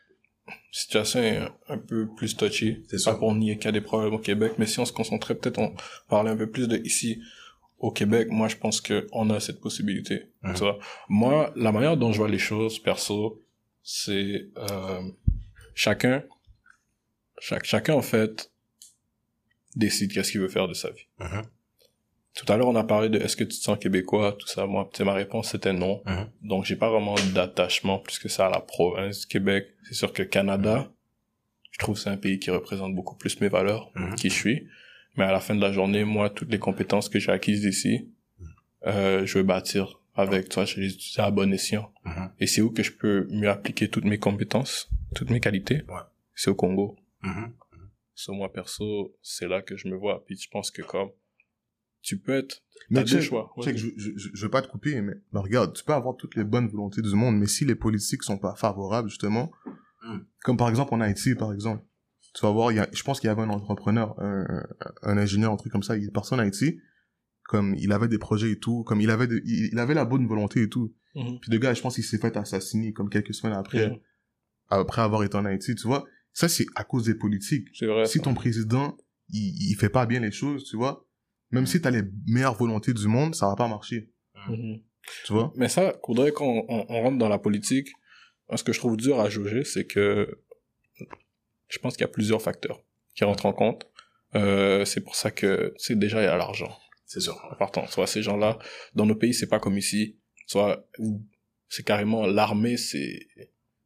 situation est un, peu plus touchy. C'est sûr. pour nier qu'il y a des problèmes au Québec, mais si on se concentrait peut-être, on parlait un peu plus de ici au Québec, moi je pense que on a cette possibilité. Tu vois. Moi, la manière dont je vois les choses, perso, c'est euh, chacun, chaque, chacun en fait décide qu'est-ce qu'il veut faire de sa vie. Mhm. Tout à l'heure, on a parlé de est-ce que tu te sens québécois, tout ça. Moi, tu sais, ma réponse c'était non. Mhm. Donc, j'ai pas vraiment d'attachement plus que ça à la province du Québec. C'est sûr que Canada, je trouve c'est un pays qui représente beaucoup plus mes valeurs, Mhm. qui je suis. Mais à la fin de la journée, moi, toutes les compétences que j'ai acquises ici, euh, je veux bâtir avec toi, je les utilise à bon escient. Et c'est où que je peux mieux appliquer toutes mes compétences, toutes mes qualités? Ouais. C'est au Congo. Sur moi, perso, c'est là que je me vois. Puis je pense que comme, tu peux être, Mais check, choix. check, je, je, je, je veux pas te couper, mais, mais regarde, tu peux avoir toutes les bonnes volontés du monde, mais si les politiques sont pas favorables, justement, Mm. comme par exemple en Haïti, par exemple, tu vas voir, il y a, je pense qu'il y avait un entrepreneur, un, ingénieur, un truc comme ça, il est parti en Haïti, comme il avait des projets et tout, comme il avait, de- il, il avait la bonne volonté et tout. Puis le gars, je pense qu'il s'est fait assassiner comme quelques semaines après, Mhm. après avoir été en Haïti, tu vois. Ça, c'est à cause des politiques c'est vrai. si ça. ton président il, il fait pas bien les choses, tu vois, même si t'as les meilleures volontés du monde, ça va pas marcher, Mhm. tu vois? Mais ça, faudrait qu'on on, on rentre dans la politique. Ce que je trouve dur à jauger, c'est que je pense qu'il y a plusieurs facteurs qui rentrent en compte. Euh, c'est pour ça que, c'est déjà, il y a l'argent. C'est sûr. En partant, vois, ces gens-là, dans nos pays, c'est pas comme ici. soit c'est carrément l'armée, c'est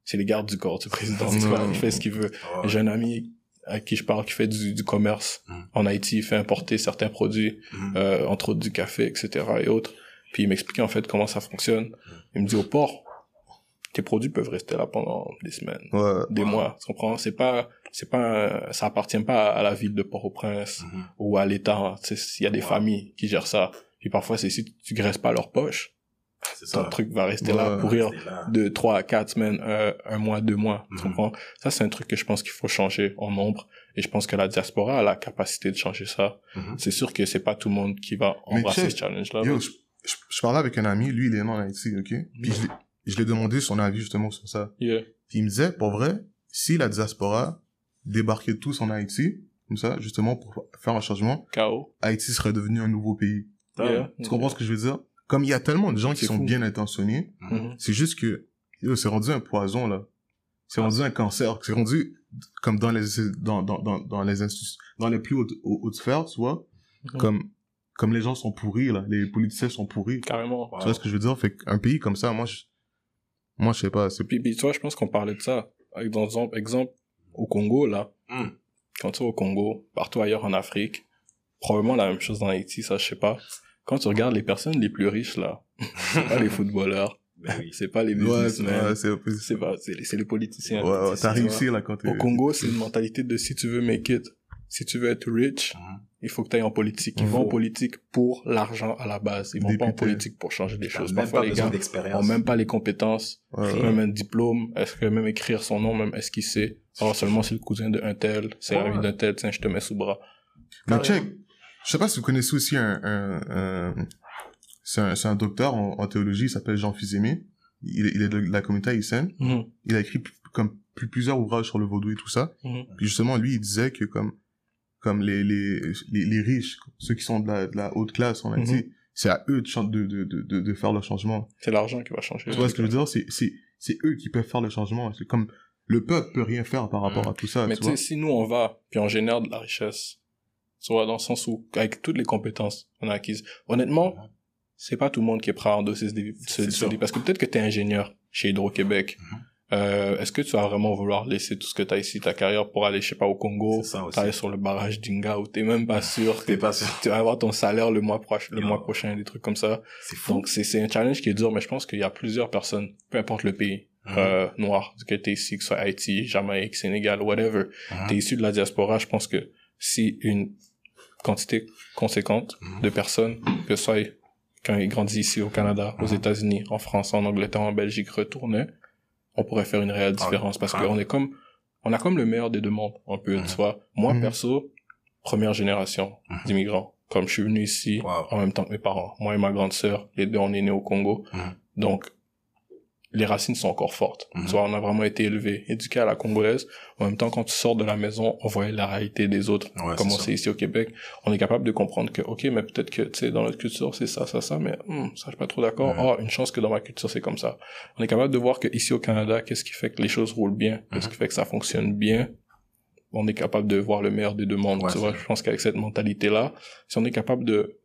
c'est les gardes du corps du président. tu vois, il fait ce qu'il veut. J'ai un ami à qui je parle qui fait du, du commerce Mm. en Haïti, il fait importer certains produits, Mhm. euh, entre autres du café, etc. et autres. Puis il m'expliquait en fait comment ça fonctionne. Il me dit au port, tes produits peuvent rester là pendant des semaines, Ouais. des mois. Tu comprends? C'est pas, c'est pas, ça appartient pas à la ville de Port-au-Prince Mhm. ou à l'État. Il y a des Ouais. familles qui gèrent ça. Puis parfois, c'est si tu graisses pas leur poche, ton truc va rester Ouais. là, pourrir là. de trois à quatre semaines, euh, un mois, deux mois. Tu Mhm. comprends? Ça, c'est un truc que je pense qu'il faut changer en nombre. Et je pense que la diaspora a la capacité de changer ça. Mhm. C'est sûr que c'est pas tout le monde qui va embrasser ce challenge-là. Yo, je, je, je parlais avec un ami, lui, il est né en Haïti, ok? Puis je je lui ai demandé son avis justement sur ça. Yeah. Puis il me disait, pour vrai, si la diaspora débarquait tous en Haïti, comme ça, justement, pour faire un changement. Haïti serait devenu un nouveau pays. Yeah. Tu comprends ce que je veux dire? Comme il y a tellement de gens qui sont fou. bien intentionnés, Mhm. c'est juste que, yo, c'est rendu un poison, là. C'est rendu un cancer. C'est rendu, comme dans les, dans, dans, dans, dans les dans les plus hautes, hautes sphères, tu vois, Mhm. comme, comme les gens sont pourris, là. Les politiciens sont pourris. Carrément. Wow. Tu vois ce que je veux dire? Fait qu'un pays comme ça, moi, je, moi, je sais pas, c'est, Puis, puis, tu vois, je pense qu'on parlait de ça. Avec, dans exemple, exemple, au Congo, là, Mm. quand tu es au Congo, partout ailleurs en Afrique, probablement la même chose dans Haïti, ça, je sais pas. Quand tu regardes les personnes les plus riches, là, c'est pas les footballeurs, oui. c'est pas les businessmen, ouais, c'est, pas, c'est les, politiciens. ouais, t'as réussi, là, quand t'es, Au Congo, c'est une mentalité de si tu veux make it, si tu veux être rich, Mhm. il faut que tu ailles en politique. Ils vont en politique pour l'argent à la base. Ils vont pas en politique pour changer des choses. même Parfois, pas les gars d'expérience. ont même pas les compétences, ouais, même un diplôme, est-ce que même écrire son nom, même est-ce qu'il sait? Alors seulement c'est le cousin de un tel, c'est l'ami d'un tel, tiens, je te mets sous bras. Mais check, je sais pas si vous connaissez aussi un, un, un- c'est un, docteur en, en théologie, il s'appelle Jean Fizemé. Il, est- il est de la communauté haïtienne. Mhm. Il a écrit comme plus, plusieurs ouvrages sur le vaudou et tout ça. Mhm. Puis justement, lui, il disait que comme, comme les, les, les, les riches, ceux qui sont de la, de la haute classe en Haïti, c'est à eux de, de, de, de, faire le changement. C'est l'argent qui va changer. Tu vois ce que je veux dire? C'est, eux qui peuvent faire le changement. C'est comme, le peuple peut rien faire par rapport Mhm. à tout ça, Mais tu sais, si nous on va, puis on génère de la richesse, tu vois, dans le sens où, avec toutes les compétences qu'on a acquises, honnêtement, Mhm. c'est pas tout le monde qui est prêt à endosser ce, dé- ce, ce dé- Parce que peut-être que t'es ingénieur chez Hydro-Québec. Mhm. Euh, est-ce que tu vas vraiment vouloir laisser tout ce que t'as ici, ta carrière, pour aller, je sais pas, au Congo, travailler sur le barrage d'Inga, où t'es même pas sûr que pas sûr. tu vas avoir ton salaire le mois, proche, le Non. mois prochain, des trucs comme ça. Fou. Donc, c'est, c'est un challenge qui est dur, mais je pense qu'il y a plusieurs personnes, peu importe le pays, Mhm. euh, noir, que t'es ici, que ce soit Haïti, Jamaïque, Sénégal, whatever, t'es issu de la diaspora, je pense que si une quantité conséquente Mhm. de personnes, que ce soit quand ils grandissent ici au Canada, aux Mhm. États-Unis, en France, en Angleterre, en Belgique, retournaient, on pourrait faire une réelle Ah, différence parce qu'on est comme, on a comme le meilleur des deux mondes, un peu, Mhm. tu vois. Moi, Mhm. perso, première génération d'immigrants. Comme je suis venu ici Wow. en même temps que mes parents. Moi et ma grande sœur, les deux, on est nés au Congo. Donc, les racines sont encore fortes. Mhm. Tu vois, on a vraiment été élevés, éduqués à la congolaise. En même temps, quand tu sors de la maison, on voyait la réalité des autres. Ouais, Comme on sait ici au Québec, on est capable de comprendre que, ok, mais peut-être que, tu sais, dans notre culture, c'est ça, ça, ça, mais hmm, ça, je suis pas trop d'accord. Mhm. Oh, une chance que dans ma culture, c'est comme ça. On est capable de voir que ici au Canada, qu'est-ce qui fait que les choses roulent bien, qu'est-ce Mhm. qui fait que ça fonctionne bien? On est capable de voir le meilleur des deux mondes. Ouais, tu vois, je pense qu'avec cette mentalité-là, si on est capable de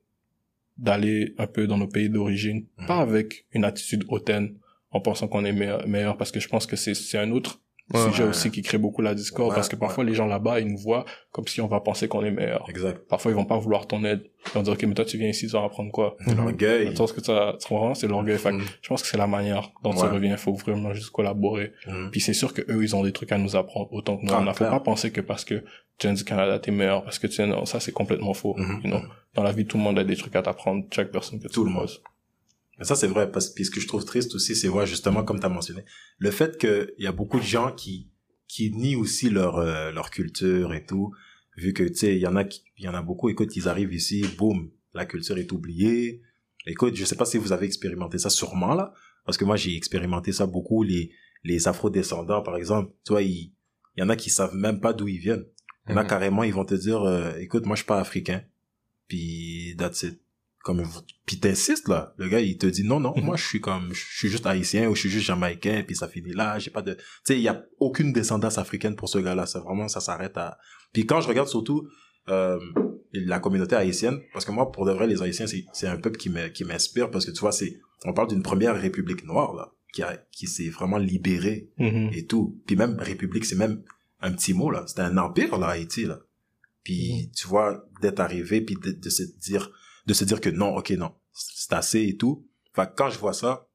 d'aller un peu dans nos pays d'origine, Mhm. pas avec une attitude hautaine, en pensant qu'on est meilleur, meilleur, parce que je pense que c'est c'est un autre Ouais, sujet ouais. aussi qui crée beaucoup la discorde, parce que parfois les gens là-bas, ils nous voient comme si on va penser qu'on est meilleur. Exact. Parfois, ils vont pas vouloir ton aide. Ils vont dire, ok, mais toi, tu viens ici, tu vas apprendre quoi? L'orgueil. Que ça? C'est l'orgueil. Mhm. je pense que c'est la manière dont tu Ouais. reviens. Il faut vraiment juste collaborer. Mhm. Puis c'est sûr que eux, ils ont des trucs à nous apprendre autant que nous. Ah, on ne faut pas penser que parce que tu viens du Canada, t'es meilleur. Parce que tu viens, non, ça, c'est complètement faux. Mhm. You know? Dans la vie, tout le monde a des trucs à t'apprendre. Chaque personne que tu Tout le monde. Mais ça, c'est vrai, parce que ce que je trouve triste aussi, c'est voir justement, comme tu as mentionné, le fait qu'il y a beaucoup de gens qui, qui nient aussi leur, euh, leur culture et tout, vu que, tu sais, il y en a qui, il y en a beaucoup, écoute, ils arrivent ici, boum, la culture est oubliée. Écoute, je sais pas si vous avez expérimenté ça sûrement, là, parce que moi, j'ai expérimenté ça beaucoup, les, les afro-descendants, par exemple, tu vois, il, il y en a qui savent même pas d'où ils viennent. Il y en a Mhm. carrément, ils vont te dire, euh, écoute, moi, je suis pas africain. Puis, that's it. Comme, puis t'insistes, là. Le gars, il te dit, non, non, Mhm. moi, je suis comme, je suis juste haïtien ou je suis juste jamaïcain, puis ça finit là, j'ai pas de, tu sais, il y a aucune descendance africaine pour ce gars-là. C'est vraiment, ça s'arrête à, puis quand je regarde surtout, euh, la communauté haïtienne, parce que moi, pour de vrai, les Haïtiens, c'est, c'est un peuple qui, me, qui m'inspire, parce que tu vois, c'est, on parle d'une première république noire, là, qui a, qui s'est vraiment libérée Mhm. et tout. Puis même république, c'est même un petit mot, là. C'était un empire, là, Haïti, là. Puis, tu vois, d'être arrivé, puis de, de se dire, de se dire que non, ok, non, c'est assez et tout. Que quand je vois ça,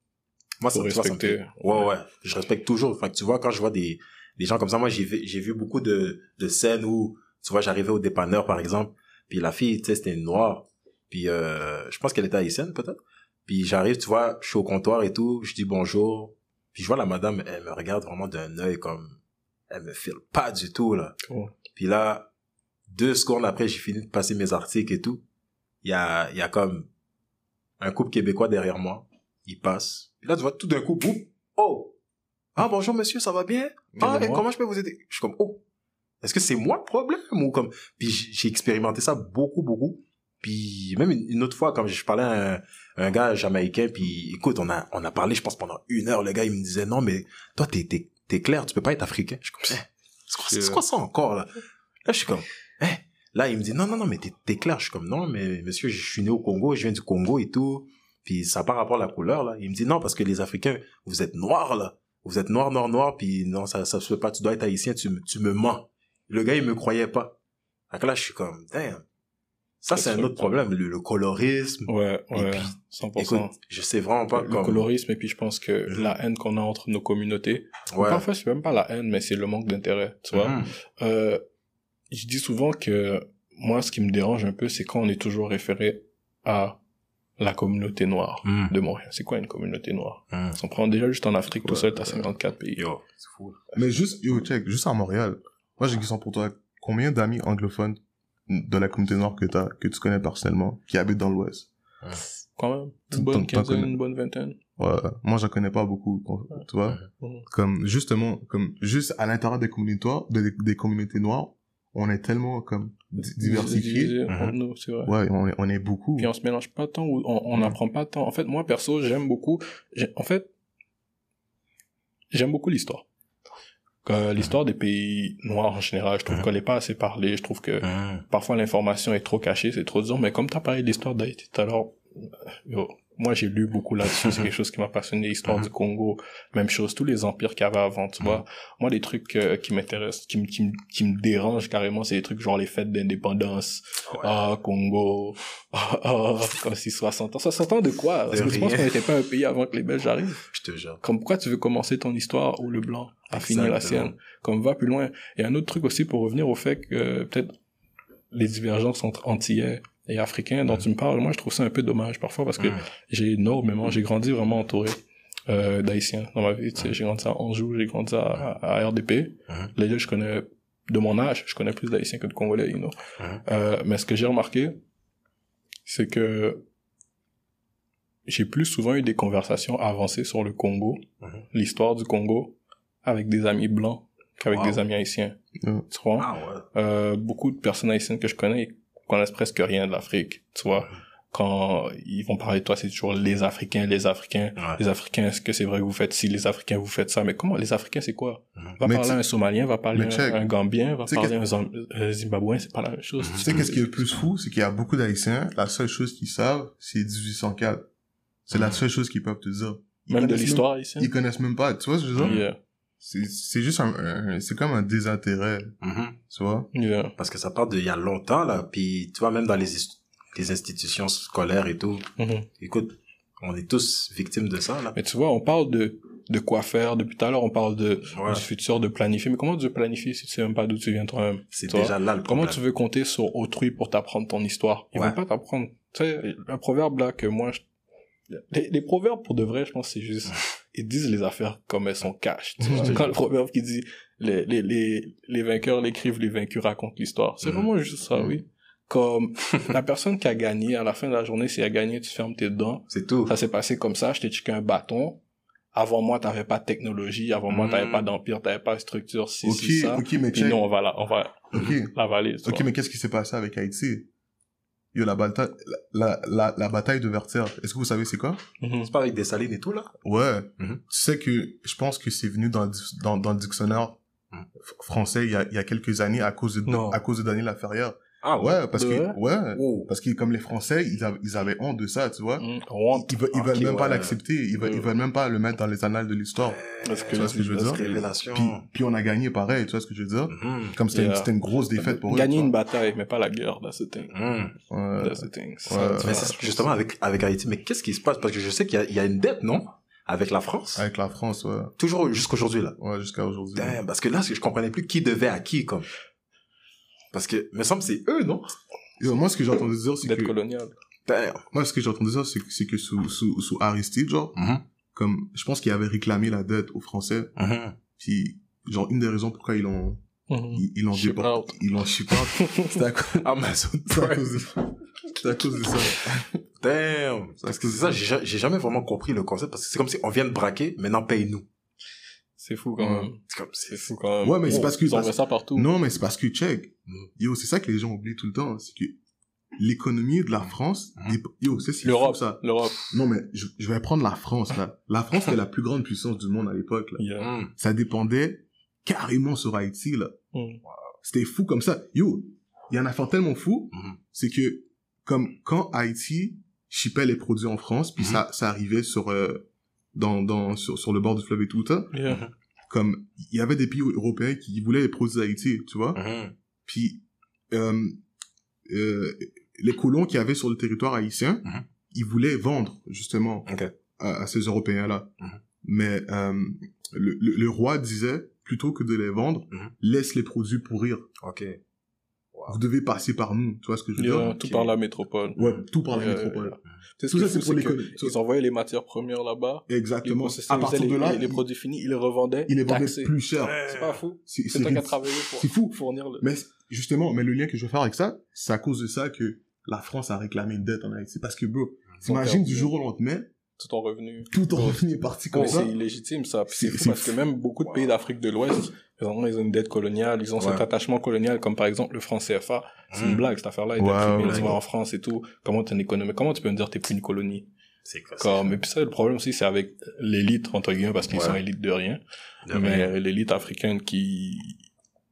moi, ça, vois, ça me respecter. fait- ouais, ouais, je respecte toujours. Que tu vois, quand je vois des, des gens comme ça, moi, j'ai vu, j'ai vu beaucoup de, de scènes où, tu vois, j'arrivais au dépanneur, par exemple, puis la fille, tu sais, c'était une noire. Puis, euh, je pense qu'elle était haïtienne, peut-être. Puis j'arrive, tu vois, je suis au comptoir et tout, je dis bonjour. Puis je vois la madame, elle me regarde vraiment d'un œil comme, elle me file pas du tout, là. Oh. Puis là, deux secondes après, j'ai fini de passer mes articles et tout. Il y a, y a comme un couple québécois derrière moi. Il passe. Puis là, tu vois, tout d'un coup, boum, oh! Ah, bonjour monsieur, ça va bien? Ah, et comment je peux vous aider? Je suis comme, oh! Est-ce que c'est moi le problème? Ou comme, puis j'ai expérimenté ça beaucoup, beaucoup. Puis même une, autre fois, quand je parlais à un, un gars jamaïcain, puis écoute, on a, on a parlé, je pense, pendant une heure, le gars, il me disait, non, mais toi, t'es, t'es, t'es clair, tu peux pas être africain. Je suis comme, Eh, c'est quoi, quoi ça encore, là? Là, je suis comme, eh, là, il me dit, non, non, non, mais t'es, clair. Je suis comme, non, mais monsieur, je suis né au Congo, je viens du Congo et tout. Puis ça par rapport à la couleur, là. Il me dit, non, parce que les Africains, vous êtes noirs, là. Vous êtes noir, noir, noir, puis non, ça, ça se fait pas, tu dois être haïtien, tu, me- tu me mens. Le gars, il me croyait pas. Là, je suis comme, damn. Ça, c'est un autre problème, le, le colorisme. Ouais, ouais, puis, 100%. Écoute, je sais vraiment pas le comme... colorisme et puis je pense que Mhm. la haine qu'on a entre nos communautés Ouais. parfois c'est même pas la haine mais c'est le manque d'intérêt tu vois Mhm. euh, je dis souvent que moi ce qui me dérange un peu c'est quand on est toujours référé à la communauté noire Mhm. de Montréal c'est quoi une communauté noire? Si on prend déjà juste en Afrique tout seul t'as ouais. 54 pays Yo, c'est fou. Mais juste, yo, check, juste à Montréal. Moi, j'ai une question pour toi. Combien d'amis anglophones de la communauté noire que t'as, que tu connais personnellement, qui habitent dans l'Ouest? quand même une bonne quinzaine connais. une bonne vingtaine Ouais, moi, j'en connais pas beaucoup, tu vois. Comme, justement, comme, juste à l'intérieur des communautés des, des communautés noires, on est tellement, comme, di- diversifiés. Divisé entre nous, c'est vrai Ouais, on est, on est beaucoup. puis on se mélange pas tant ou on on Mhm. n'apprend pas tant en fait moi perso j'aime beaucoup en fait j'aime beaucoup l'histoire Que l'histoire des pays noirs en général je trouve Mhm. qu'elle est pas assez parlée je trouve que parfois l'information est trop cachée c'est trop dur mais comme t'as parlé de l'histoire d'Haïti tout à l'heure euh, moi j'ai lu beaucoup là-dessus c'est quelque chose qui m'a passionné l'histoire Mhm. du Congo même chose tous les empires qu'il y avait avant tu vois moi les trucs euh, qui m'intéressent qui me qui me qui me dérangent carrément c'est les trucs genre les fêtes d'indépendance Ouais. ah, Congo. Ah, ah, comme si 60 ans. 60 ans de quoi? Parce que penses rien. qu'on n'était pas un pays avant que les Belges arrivent. Je te jure. Comme pourquoi tu veux commencer ton histoire où le blanc a fini la sienne? Comme va plus loin. Et un autre truc aussi pour revenir au fait que euh, peut-être les divergences entre antillais et africains dont tu me parles, moi je trouve ça un peu dommage parfois parce que j'ai énormément, j'ai grandi vraiment entouré euh, d'haïtiens dans ma vie. Tu sais, j'ai grandi à Anjou, j'ai grandi à, à RDP. Les deux, je connais de mon âge, je connais plus d'haïtiens que de congolais, you know. Euh, mais ce que j'ai remarqué, c'est que j'ai plus souvent eu des conversations avancées sur le Congo, l'histoire du Congo, avec des amis blancs qu'avec Wow. des amis haïtiens. Tu vois? Ah ouais. Euh, beaucoup de personnes haïtiennes que je connais connaissent presque rien de l'Afrique, tu vois. Quand ils vont parler de toi, c'est toujours les Africains, les Africains. Ouais. Les Africains, est-ce que c'est vrai que vous faites ci? Les Africains, vous faites ça. Mais comment? Les Africains, c'est quoi? Va Mais parler à un Somalien, va parler à un, Gambien, va parler à un euh, Zimbabwéen, c'est pas la même chose. Tu sais qu'est-ce qui est le plus fou? C'est qu'il y a beaucoup d'Haïtiens, la seule chose qu'ils savent, c'est 1804. C'est la seule chose qu'ils peuvent te dire. Ils Même de l'histoire ici. Ils connaissent même pas, tu vois ce que je veux dire? Yeah. C'est, c'est juste un, c'est comme un désintérêt, Mhm. tu vois? Yeah. Parce que ça part d'il y a longtemps, là. Puis, tu vois, même dans les, les institutions scolaires et tout, Mhm. écoute, on est tous victimes de ça, là. Mais tu vois, on parle de, de quoi faire. Depuis tout à l'heure, on parle de, Ouais. du futur, de planifier. Mais comment tu veux planifier si tu sais même pas d'où tu viens toi-même? C'est déjà là le Comment tu veux compter sur autrui pour t'apprendre ton histoire? Ils Ouais. vont pas t'apprendre. Tu sais, un proverbe là que moi, je- les, les proverbes pour de vrai, je pense c'est juste, ils disent les affaires comme elles sont cash. Quand le proverbe qui dit, les, les, les, les vainqueurs l'écrivent, les vaincus racontent l'histoire. C'est Mhm. vraiment juste ça, oui. Comme la personne qui a gagné, à la fin de la journée, si elle a gagné, tu fermes tes dents. C'est tout. Ça s'est passé comme ça, je t'ai checké un bâton. Avant moi, t'avais pas de technologie. Avant moi, t'avais Mhm. pas d'empire, t'avais pas de structure, si, si, ça. ok, mais Puis check. nous, on va la, on va Ok, l'avaler. ok, mais qu'est-ce qui s'est passé avec Haïti? Yo, la bataille, la, la, la bataille de Vertières, est-ce que vous savez c'est quoi? Mhm. C'est pas avec des salines et tout, là? Ouais. Mhm. Tu sais que je pense que c'est venu dans, dans, dans le dictionnaire Mhm. français il y, a, il y a quelques années à cause de, Non. à cause de Daniel Laferrière. Ah Ouais, parce De que, ouais. Oh. Parce que comme les Français, ils, avaient- ils avaient honte de ça, tu vois. Mm, honte. Ils, veulent, ils veulent même pas ouais. l'accepter. Ils veulent, ils veulent même pas le mettre dans les annales de l'histoire. Parce que Tu vois ce que je veux dire? Révélation. Puis, puis on a gagné pareil, tu vois ce que je veux dire? Mhm. Comme c'était une, Yeah. c'était une grosse défaite pour eux. Gagner une bataille, mais pas la guerre, that's the thing. Vois. Ouais. That's the thing. Mais justement avec, avec Haïti, mais qu'est-ce qui se passe? Parce que je sais qu'il y a, il y a une dette, non? Avec la France? Avec la France, ouais. Toujours jusqu'aujourd'hui, là. Ouais, jusqu'à aujourd'hui. Damn, parce que là, je comprenais plus qui devait à qui, comme. Parce que, me semble, c'est eux, non? Yo, moi, ce que j'ai entendu dire, c'est que, coloniale. Damn. moi, ce que j'ai entendu dire, c'est que, c'est que sous, sous, sous Aristide, genre, Mhm. comme, je pense qu'il avait réclamé la dette aux Français, Mhm. puis, genre, une des raisons pourquoi ils l'ont, Mhm. ils, ils l'ont déporté, out. ils l'ont c'est à cause, Amazon c'est à cause de, c'est à cause de ça. Damn. Parce que c'est ça, j'ai ja- j'ai jamais vraiment compris le concept, parce que c'est comme si on vient de braquer, maintenant paye-nous. C'est fou quand Ouais. même. C'est comme, C'est c'est fou quand même. Ouais, mais c'est parce que- Ils parce- envoient ça partout. Non, mais c'est parce que, check. Yo, c'est ça que les gens oublient tout le temps, c'est que l'économie de la France, Mhm. dép- yo, c'est c'est L'Europe. ça. L'Europe. Non, mais je, je vais prendre la France, là. La France, c'était la plus grande puissance du monde à l'époque, là. Yeah. Ça dépendait carrément sur Haïti, là. Mm. C'était fou comme ça. Yo, il y a une affaire tellement fou, c'est que, comme quand Haïti shippait les produits en France, puis ça, ça arrivait sur, euh, dans, dans, sur, sur le bord du fleuve et tout, ça, Yeah. comme, il y avait des pays européens qui voulaient les produits d'Haïti, tu vois. Puis, euh, euh, les colons qui avaient sur le territoire haïtien, Mhm. ils voulaient vendre, justement, à, à ces Européens-là. Mhm. Mais euh, le, le, le roi disait, plutôt que de les vendre, Mhm. laisse les produits pourrir. Ok. Vous devez passer par nous, tu vois ce que je veux Yeah, dire Tout par la métropole. Ouais, tout par la métropole. C'est ce Tout ça, est c'est pour l'économie. Ils envoyaient les matières premières là-bas. Les Exactement. À partir de les, là, les, les produits finis, ils les revendaient. ils les vendaient taxés. plus cher. C'est pas fou. C'est toi qui as travaillé pour C'est fou. fournir le. Mais justement, mais le lien que je veux faire avec ça, c'est à cause de ça que la France a réclamé une dette en Haïti. Parce que, bro, t'imagines perdu. du jour au lendemain, Tout ton revenu. tout ton revenu est parti comme ça. c'est illégitime ça. C'est parce que même beaucoup de pays d'Afrique de l'Ouest, présentement, ils ont une dette coloniale, ils ont cet attachement colonial, comme par exemple le franc CFA. C'est une blague cette affaire-là. Ils Ouais, ouais. en France et tout. Comment t'es économie Comment tu peux me dire que t'es plus une colonie? C'est quoi Comme et puis ça, le problème aussi, c'est avec l'élite entre guillemets parce qu'ils Ouais. sont élite de rien. De mais rien. l'élite africaine qui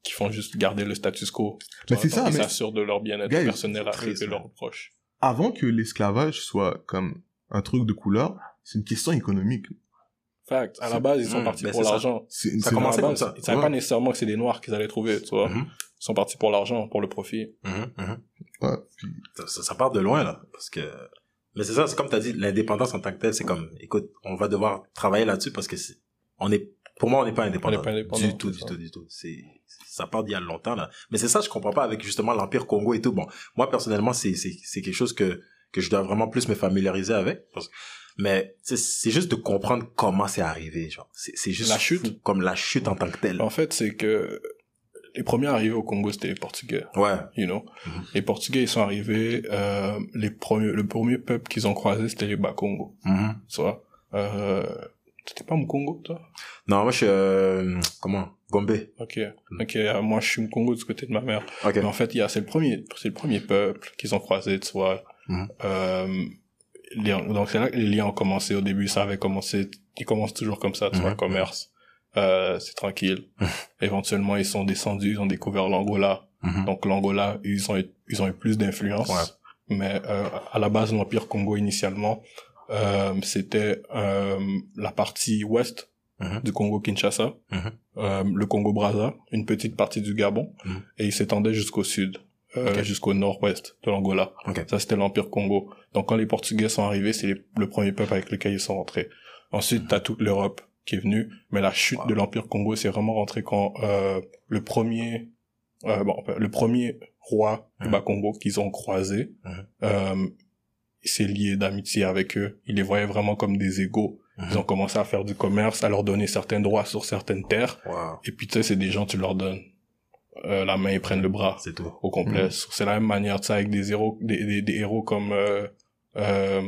qui font juste garder le status quo. Mais c'est ça, Ils mais- s'assurent de leur bien-être personnel à triste, et leurs proches. Avant que l'esclavage soit comme un truc de couleur, c'est une question économique. Fact. À la base, ils sont Mhm. partis Ben, pour ça. l'argent. Ça c'est- commençait comme ça. Ils savaient Ouais. pas nécessairement que c'est des noirs qu'ils allaient trouver, tu vois. Mhm. Ils sont partis pour l'argent, pour le profit. Ouais, puis- ça, ça- ça part de loin là parce que mais c'est ça c'est comme tu as dit l'indépendance en tant que telle c'est comme écoute on va devoir travailler là-dessus parce que c'est on est pour moi on n'est pas indépendant, On n'est pas indépendant, du tout du ça. tout du tout c'est ça part d'il y a longtemps là mais c'est ça je comprends pas avec justement l'empire Congo et tout bon moi personnellement c'est c'est c'est quelque chose que que je dois vraiment plus me familiariser avec parce- mais c'est juste de comprendre comment c'est arrivé genre c'est juste La chute? fou, comme la chute en tant que telle En fait, c'est que les premiers arrivés au Congo, c'était les Portugais. ouais You know? Mhm. Les Portugais, ils sont arrivés, euh, les premiers, le premier peuple qu'ils ont croisé, c'était les Bakongo. Mhm. Tu vois? Euh, c'était pas Mkongo, toi? non moi je suis euh, comment? Gombe Ok. Ok, euh, moi, je suis Mkongo du côté de ma mère. ok Mais en fait, il y a, c'est le premier, c'est le premier peuple qu'ils ont croisé, tu vois. Mhm. Euh, les- donc c'est là que les liens ont commencé. Au début, ça avait commencé, ils commencent toujours comme ça, tu vois, commerce. Euh, c'est tranquille. Éventuellement, ils sont descendus, ils ont découvert l'Angola. Mhm. Donc l'Angola, ils ont eu, ils ont eu plus d'influence. Ouais. Mais euh, à la base, l'Empire Congo initialement, euh, c'était euh, la partie ouest Mhm. du Congo Kinshasa, Mhm. euh, le Congo Brazza, une petite partie du Gabon, et il s'étendait jusqu'au sud, euh, jusqu'au nord-ouest de l'Angola. Ok. Ça, c'était l'Empire Congo. Donc quand les Portugais sont arrivés, c'est les- le premier peuple avec lequel ils sont rentrés. Ensuite, t'as toute l'Europe qui est venue, mais la chute Wow. de l'Empire Congo, c'est vraiment rentré quand euh, le premier, euh, bon, le premier roi du Mhm. Bas-Congo qu'ils ont croisé, il s'est lié d'amitié avec eux. Il les voyait vraiment comme des égaux. Ils ont commencé à faire du commerce, à leur donner certains droits sur certaines terres. Wow. Et puis tu sais, c'est des gens, tu leur donnes euh, la main, ils prennent le bras C'est tout. au complet. C'est la même manière, tu sais, avec des héros, des, des, des héros comme euh, euh,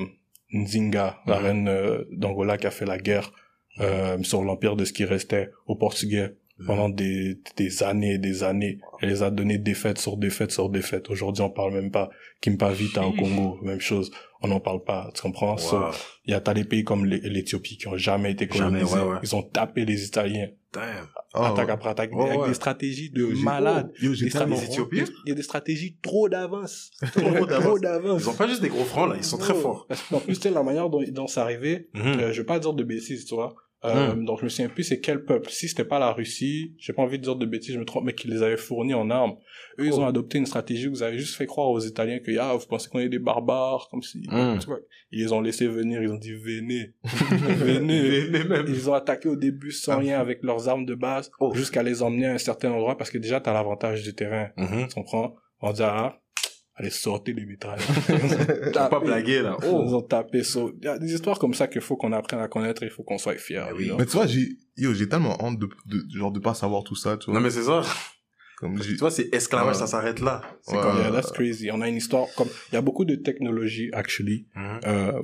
Nzinga, la Mhm. reine euh, d'Angola qui a fait la guerre euh, sur l'empire de ce qui restait aux Portugais pendant des, des années et des années. Elle les a donné défaite sur défaite sur défaite. Aujourd'hui, on parle même pas. Kimpa Vita au Congo, même chose. On n'en parle pas. Tu comprends? So, il y a t'as des pays comme l'É- l'Éthiopie qui ont jamais été Jamais, colonisés. ouais, ouais. Ils ont tapé les Italiens. Damn. Attaque ouais. après attaque. Ouais, avec ouais. des stratégies de malades. Des Éthiopiens? Il y a des stratégies trop d'avance. Trop d'avance. Trop d'avance. Ils ont pas juste des gros francs, là. Ils sont très Oh. forts. Parce en plus, tu sais, la manière dont, dont c'est arrivé, Mhm. euh, je vais pas dire de bêtises, tu vois. Euh, Hmm. Donc, je me souviens plus c'est quel peuple. Si c'était pas la Russie, j'ai pas envie de dire de bêtises, je me trompe, mais qui les avait fournis en armes. Eux, ils Oh. ont adopté une stratégie où vous avez juste fait croire aux Italiens que, ah, vous pensez qu'on est des barbares, comme si, Hmm. tu vois. Ils les ont laissés venir, ils ont dit, venez. venez. Mais même. Ils ont attaqué au début sans rien avec leurs armes de base, Oh. jusqu'à les emmener à un certain endroit parce que déjà, t'as l'avantage du terrain. Mhm. Tu comprends? On dit, ah, allez, sortez les. Faut pas blaguer, là. Ils Oh. ont tapé ça. Il y a des histoires comme ça qu'il faut qu'on apprenne à connaître et il faut qu'on soit oui. you know. Mais tu vois, j'ai, j'ai tellement honte de, de, genre, de pas savoir tout ça, tu vois. Non, mais c'est ça. Comme Tu vois, c'est esclavage, Ouais. ça s'arrête là. C'est Ouais. comme, yeah, that's crazy. On a une histoire comme, il y a beaucoup de technologies, actually, euh,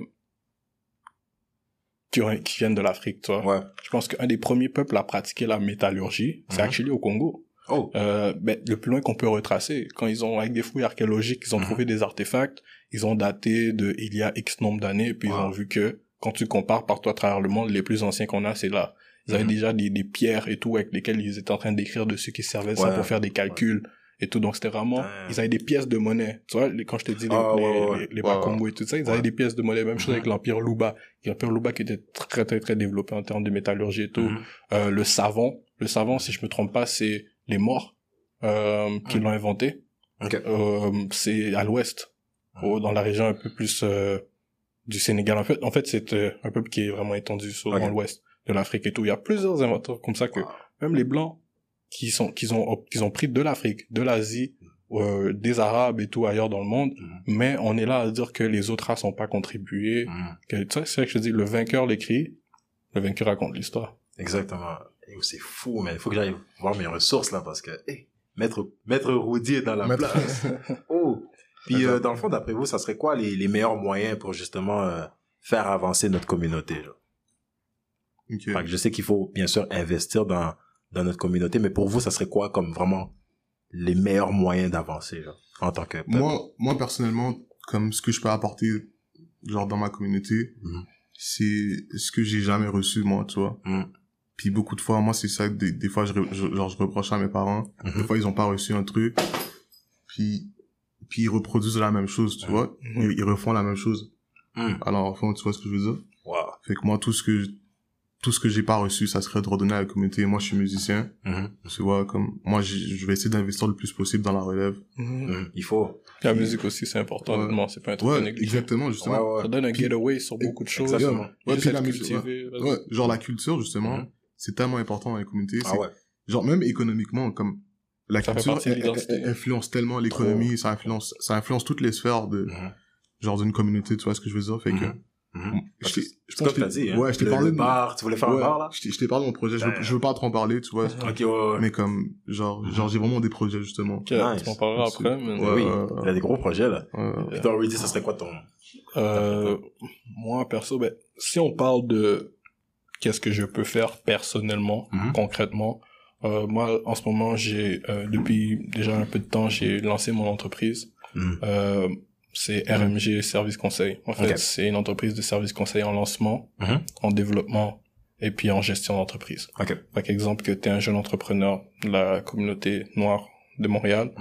qui, ont- qui viennent de l'Afrique, tu vois. Ouais. Je pense qu'un des premiers peuples à pratiquer la métallurgie, c'est Mhm. actually au Congo. Oh. Euh, ben, le plus loin qu'on peut retracer, quand ils ont, avec des fouilles archéologiques, ils ont Mhm. trouvé des artefacts, ils ont daté de il y a X nombre d'années, puis ils ont vu que, quand tu compares partout à travers le monde, les plus anciens qu'on a, c'est là. Ils avaient Mhm. déjà des, des pierres et tout avec lesquelles ils étaient en train d'écrire dessus qui servaient de ça Ouais. pour faire des calculs et tout. Donc c'était vraiment, ils avaient des pièces de monnaie. Tu vois, les- quand je t'ai dit les, Ah, ouais, les, ouais, ouais. les, les Ouais, Bakongo et tout ça, ils Ouais. avaient des pièces de monnaie. Même chose Mhm. avec l'Empire Luba. L'Empire Luba qui était très, très, très développé en termes de métallurgie et tout. Mhm. Euh, le savon, le savon, si je me trompe pas, c'est les morts euh, qui l'ont inventé. Euh, c'est à l'ouest, au- dans la région un peu plus euh, du Sénégal. En fait, en fait, c'est un peuple qui est vraiment étendu sur dans l'ouest de l'Afrique et tout. Il y a plusieurs inventeurs comme ça que même les blancs qui sont qui ont qui ont pris de l'Afrique, de l'Asie, euh, des Arabes et tout ailleurs dans le monde, Mhm. mais on est là à dire que les autres races n'ont pas contribué. Sais, c'est vrai que je dis, le vainqueur l'écrit, le vainqueur raconte l'histoire. Exactement. C'est fou, mais il faut que j'aille voir mes ressources, là, parce que, hey, Maître, Maître Roudy est dans la Maître- place. oh. Puis, euh, dans le fond, d'après vous, ça serait quoi les, les meilleurs moyens pour justement euh, faire avancer notre communauté? Genre? Ok. Fait que je sais qu'il faut, bien sûr, investir dans, dans notre communauté, mais pour vous, ça serait quoi comme vraiment les meilleurs moyens d'avancer, en tant que peuple? Moi, moi, personnellement, comme ce que je peux apporter, genre, dans ma communauté, Mhm. c'est ce que j'ai jamais reçu, moi, tu vois. Mhm. Puis beaucoup de fois, moi, c'est ça que des, des fois, je, re- je- genre, je reproche à mes parents. Des Mhm. fois, ils ont pas reçu un truc. Puis, puis ils reproduisent la même chose, tu Mhm. vois. Ils, ils refont la même chose. Mhm. Alors, en fond, tu vois ce que je veux dire? Wow. Fait que moi, tout ce que, tout ce que j'ai pas reçu, ça serait de redonner à la communauté. Moi, je suis musicien. Mhm. Tu vois, comme, moi, je vais essayer d'investir le plus possible dans la relève. Mhm. Il faut. La musique aussi, c'est important, Ouais. honnêtement, c'est pas un truc Ouais, exactement, justement. Ouais, ouais. Ça donne un Puis- getaway sur beaucoup de choses. Exactement. Ouais, puis la. Ouais, genre la culture, justement, Mhm. C'est tellement important dans les communautés. Ah ouais. Genre, même économiquement, comme, la Ça culture elle- elle- l'identité. elle influence tellement l'économie, ça influence, ça influence toutes les sphères de, Mhm. genre d'une communauté, tu vois ce que je veux dire? Fait que, Mhm. Mhm. je t'ai- je pense que- t'as dit, hein. ouais, je t'ai parlé de- bar, tu voulais faire un ouais, bar, là? je t'ai- je t'ai parlé de mon projet, je veux, je veux pas trop en parler, tu vois. Ok, ouais, ouais. Mais comme, genre, genre, j'ai vraiment des projets, justement. Ok, Nice. tu m'en parleras après, mais... Ouais. oui, euh, il a des gros projets, là. Puis toi, Rudy, ça serait quoi ton... Euh, moi, perso, ben, si on parle de qu'est-ce que je peux faire personnellement, Mhm. concrètement, euh, moi, en ce moment, j'ai, euh, depuis déjà un peu de temps, j'ai lancé mon entreprise. Mhm. Euh, c'est RMG Service Conseil. En fait, c'est une entreprise de service conseil en lancement, Mhm. en développement et puis en gestion d'entreprise. Ok. Par exemple, que tu es un jeune entrepreneur de la communauté noire de Montréal,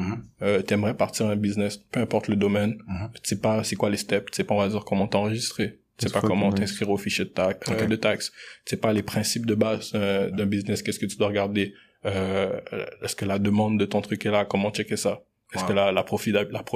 euh, t'aimerais partir un business, peu importe le domaine, tu sais pas c'est quoi les steps, tu sais pas on va dire comment t'enregistrer, tu sais C'est pas comment t'inscrire au fichier de, taxe, Ok. de taxes, tu sais pas les principes de base euh, d'un business, qu'est-ce que tu dois regarder, euh, est-ce que la demande de ton truc est là, comment checker ça, est-ce Wow. que la la,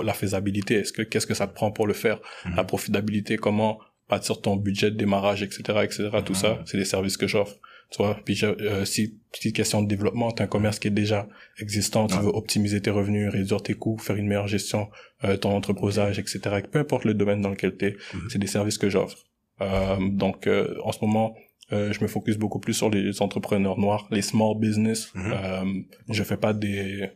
la, faisabilité, est-ce que qu'est-ce que ça te prend pour le faire, Mhm. la profitabilité, comment bâtir ton budget de démarrage, etc., etc. Tout ça, c'est des services que j'offre. Tu vois, puis euh, si petite question de développement, t'as un commerce qui est déjà existant, tu Ouais. veux optimiser tes revenus, réduire tes coûts, faire une meilleure gestion, euh, ton entreposage, etc. Peu importe le domaine dans lequel t'es, Mhm. c'est des services que j'offre. Euh, donc, euh, en ce moment, euh, je me focus beaucoup plus sur les entrepreneurs noirs, les small business. Euh, je fais pas des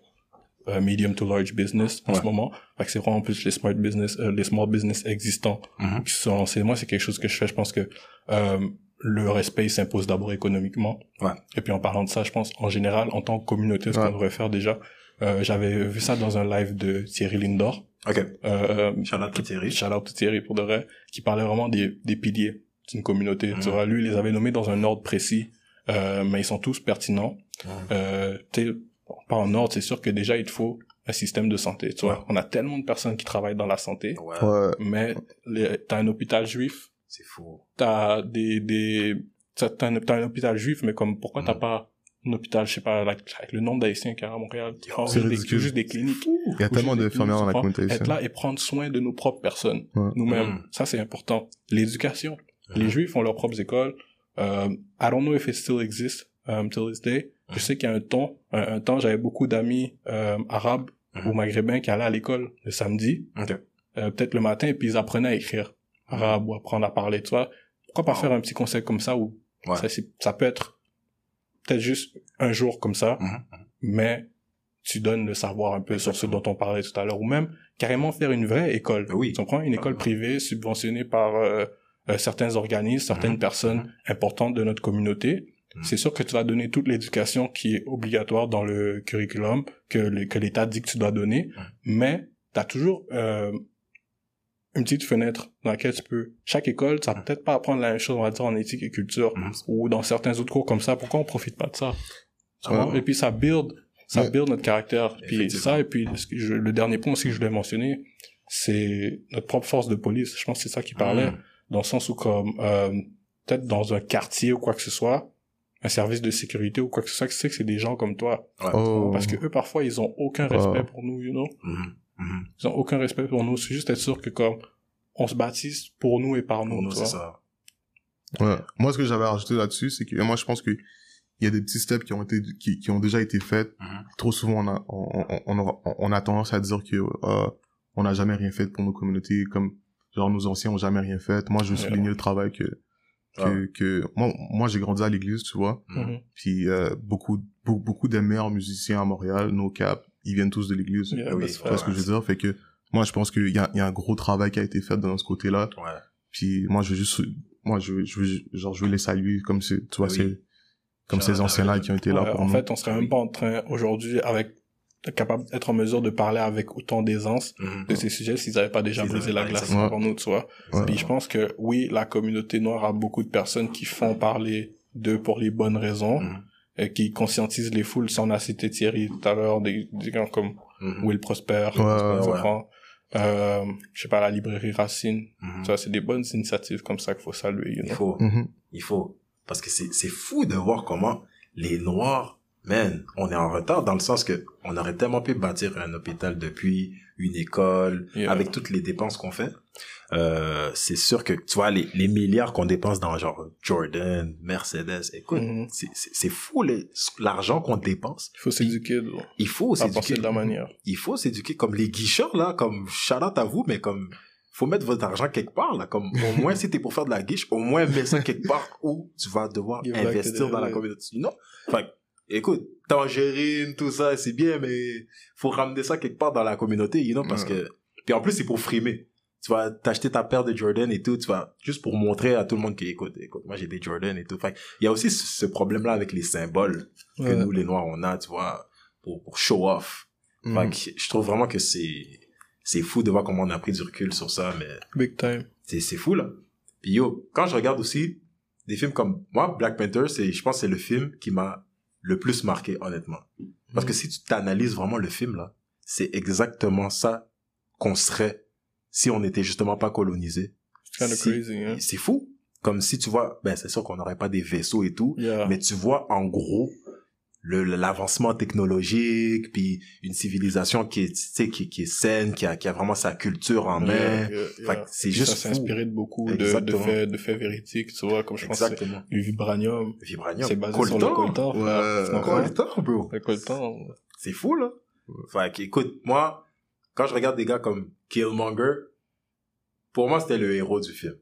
medium to large business en Ouais. ce moment. Fait que c'est vraiment plus les smart business, euh, les small business existants Mhm. qui sont lancés. Moi, c'est quelque chose que je fais. Je pense que euh, le respect il s'impose d'abord économiquement. Ouais. Et puis en parlant de ça, je pense en général, en tant que communauté, ce Ouais. qu'on devrait faire déjà, euh, j'avais vu ça dans un live de Thierry Lindor. Ok. Euh, Shout out to Thierry. Shout out to Thierry pour de vrai, qui parlait vraiment des, des piliers d'une communauté. Tu Mhm. vois, lui, il les avait nommés dans un ordre précis, euh, mais ils sont tous pertinents. Mhm. Euh, tu pas en ordre, c'est sûr que déjà, il te faut un système de santé. Tu vois, Ouais. on a tellement de personnes qui travaillent dans la santé, Ouais. Mais t'as un hôpital juif, C'est fou. t'as des, des, t'as t'as un, t'as un hôpital juif, mais comme, pourquoi t'as Mhm. pas un hôpital, je sais pas, avec, avec le nombre d'haïtiens qu'il y a à Montréal, qui C'est juste des, cliniques. Il y a tellement d'infirmières dans la communauté Être là et prendre soin de nos propres personnes, Ouais. nous-mêmes. Mhm. Ça, c'est important. L'éducation. Les Mhm. Juifs ont leurs propres écoles. Euh, I don't know if it still exists um, till this day. Je Mhm. sais qu'il y a un temps, un, un temps, j'avais beaucoup d'amis euh, arabes Mhm. ou maghrébins qui allaient à l'école le samedi, Ok. euh, peut-être le matin, et puis ils apprenaient à écrire arabe ou apprendre à parler, tu vois. Pourquoi pas Wow. faire un petit conseil comme ça où Ouais. ça, peut être peut-être juste un jour comme ça, Mhm. mais tu donnes le savoir un peu sur ce dont on parlait tout à l'heure, ou même carrément faire une vraie école. Oui. Tu comprends? Une école Ah. privée subventionnée par euh, euh, certains organismes, certaines Mhm. personnes importantes de notre communauté. Mhm. C'est sûr que tu vas donner toute l'éducation qui est obligatoire dans le curriculum, que l'État dit que tu dois donner, Mhm. mais tu as toujours euh, une petite fenêtre dans laquelle tu peux... Chaque école, ça va peut-être pas apprendre la même chose, on va dire, en éthique et culture, Mhm. ou dans certains autres cours comme ça. Pourquoi on profite pas de ça? Ouais. Et puis ça build, ça Ouais. build notre caractère. Puis ça, et puis ce que je- le dernier point aussi que je voulais mentionner, c'est notre propre force de police. Je pense que c'est ça qui parlait, Mhm. dans le sens où comme euh, peut-être dans un quartier ou quoi que ce soit, un service de sécurité ou quoi que ce soit, tu sais que c'est des gens comme toi. Ouais. Oh. Parce que eux, parfois, ils ont aucun respect Oh. pour nous, you know? Mhm. Mhm. Ils ont aucun respect pour nous. C'est juste être sûr que comme on se baptise pour nous et par nous. Pour nous, c'est ça. Ouais. Moi, ce que j'avais rajouté là-dessus, c'est que moi, je pense que il y a des petits steps qui ont été, qui, qui ont déjà été faits. Mhm. Trop souvent, on a, on, on, on, aura- on a tendance à dire que euh, on n'a jamais rien fait pour nos communautés, comme genre nos anciens ont jamais rien fait. Moi, je veux souligner le travail que que, moi, moi, j'ai grandi à l'église, tu vois. Mhm. Puis euh, beaucoup, beaucoup, beaucoup des meilleurs musiciens à Montréal, nos caps, ils viennent tous de l'église. Yeah, Ah oui, Tu vois ce que je veux dire? Fait que moi, je pense qu'il y a, il y a un gros travail qui a été fait de ce côté-là. Ouais. Puis moi, je veux juste, moi, je veux, je veux, genre, je veux les saluer comme c'est, tu vois, Oui. c'est, comme ces anciens-là qui ont été là pour en nous. fait, on serait même pas en train aujourd'hui avec capable d'être en mesure de parler avec autant d'aisance Mhm. de ces sujets s'ils n'avaient pas déjà brisé la glace avant nous, tu vois. Ouais. Puis je pense que oui, la communauté noire a beaucoup de personnes qui font parler d'eux pour les bonnes raisons, Mhm. Et qui conscientisent les foules. Ça, on a cité Thierry tout à l'heure, des, des gens comme Mhm. Will Prosper, Ouais, ouais. Euh, je sais pas, la librairie Racine. Mhm. Ça, c'est des bonnes initiatives comme ça qu'il faut saluer, you Il know. faut. Mhm. Il faut. Parce que c'est, c'est fou de voir comment les Noirs, man, on est en retard dans le sens que on aurait tellement pu bâtir un hôpital depuis, une école, Yeah. avec toutes les dépenses qu'on fait. Euh, c'est sûr que, tu vois, les, les milliards qu'on dépense dans genre Jordan, Mercedes, écoute, Mhm. c'est, fou l'argent qu'on dépense. Il faut s'éduquer, Il faut s'éduquer. de la manière. Il faut s'éduquer comme les guicheurs, là, comme shout out à vous, mais comme, faut mettre votre argent quelque part, là, comme, au moins, si t'es pour faire de la guiche, au moins, mets ça quelque part où tu vas devoir Give investir dans la communauté. Non? Enfin, écoute, tangerine, tout ça, c'est bien, mais faut ramener ça quelque part dans la communauté, you know, parce Ouais. que, puis en plus, c'est pour frimer. Tu vas t'acheter ta paire de Jordan et tout, tu vas, juste pour montrer à tout le monde que, écoute, écoute, moi j'ai des Jordan et tout. Enfin, il y a aussi ce, problème-là avec les symboles que Ouais. nous, les Noirs, on a, tu vois, pour, pour show off. Que je trouve vraiment que c'est c'est fou de voir comment on a pris du recul sur ça, mais Big time. c'est c'est fou là. Puis yo, quand je regarde aussi des films comme moi, Black Panther, c'est je pense que c'est le film qui m'a le plus marqué honnêtement. Parce que si tu t'analyses vraiment le film là, c'est exactement ça qu'on serait si on n'était justement pas colonisé. Si- hein. C'est fou. Comme si tu vois, ben c'est sûr qu'on n'aurait pas des vaisseaux et tout, Yeah. mais tu vois en gros l'avancement technologique puis une civilisation qui est tu sais qui, qui est saine qui a qui a vraiment sa culture en main. Yeah, yeah, yeah. c'est juste Ça inspiré de beaucoup de, de faits, de faits véridiques, tu vois, comme je pense exactement. le vibranium, vibranium. C'est basé sur le coltan. Ouais. coltan bro. Le coltan. c'est fou là. Fait que, écoute moi quand je regarde des gars comme Killmonger pour moi c'était le héros du film.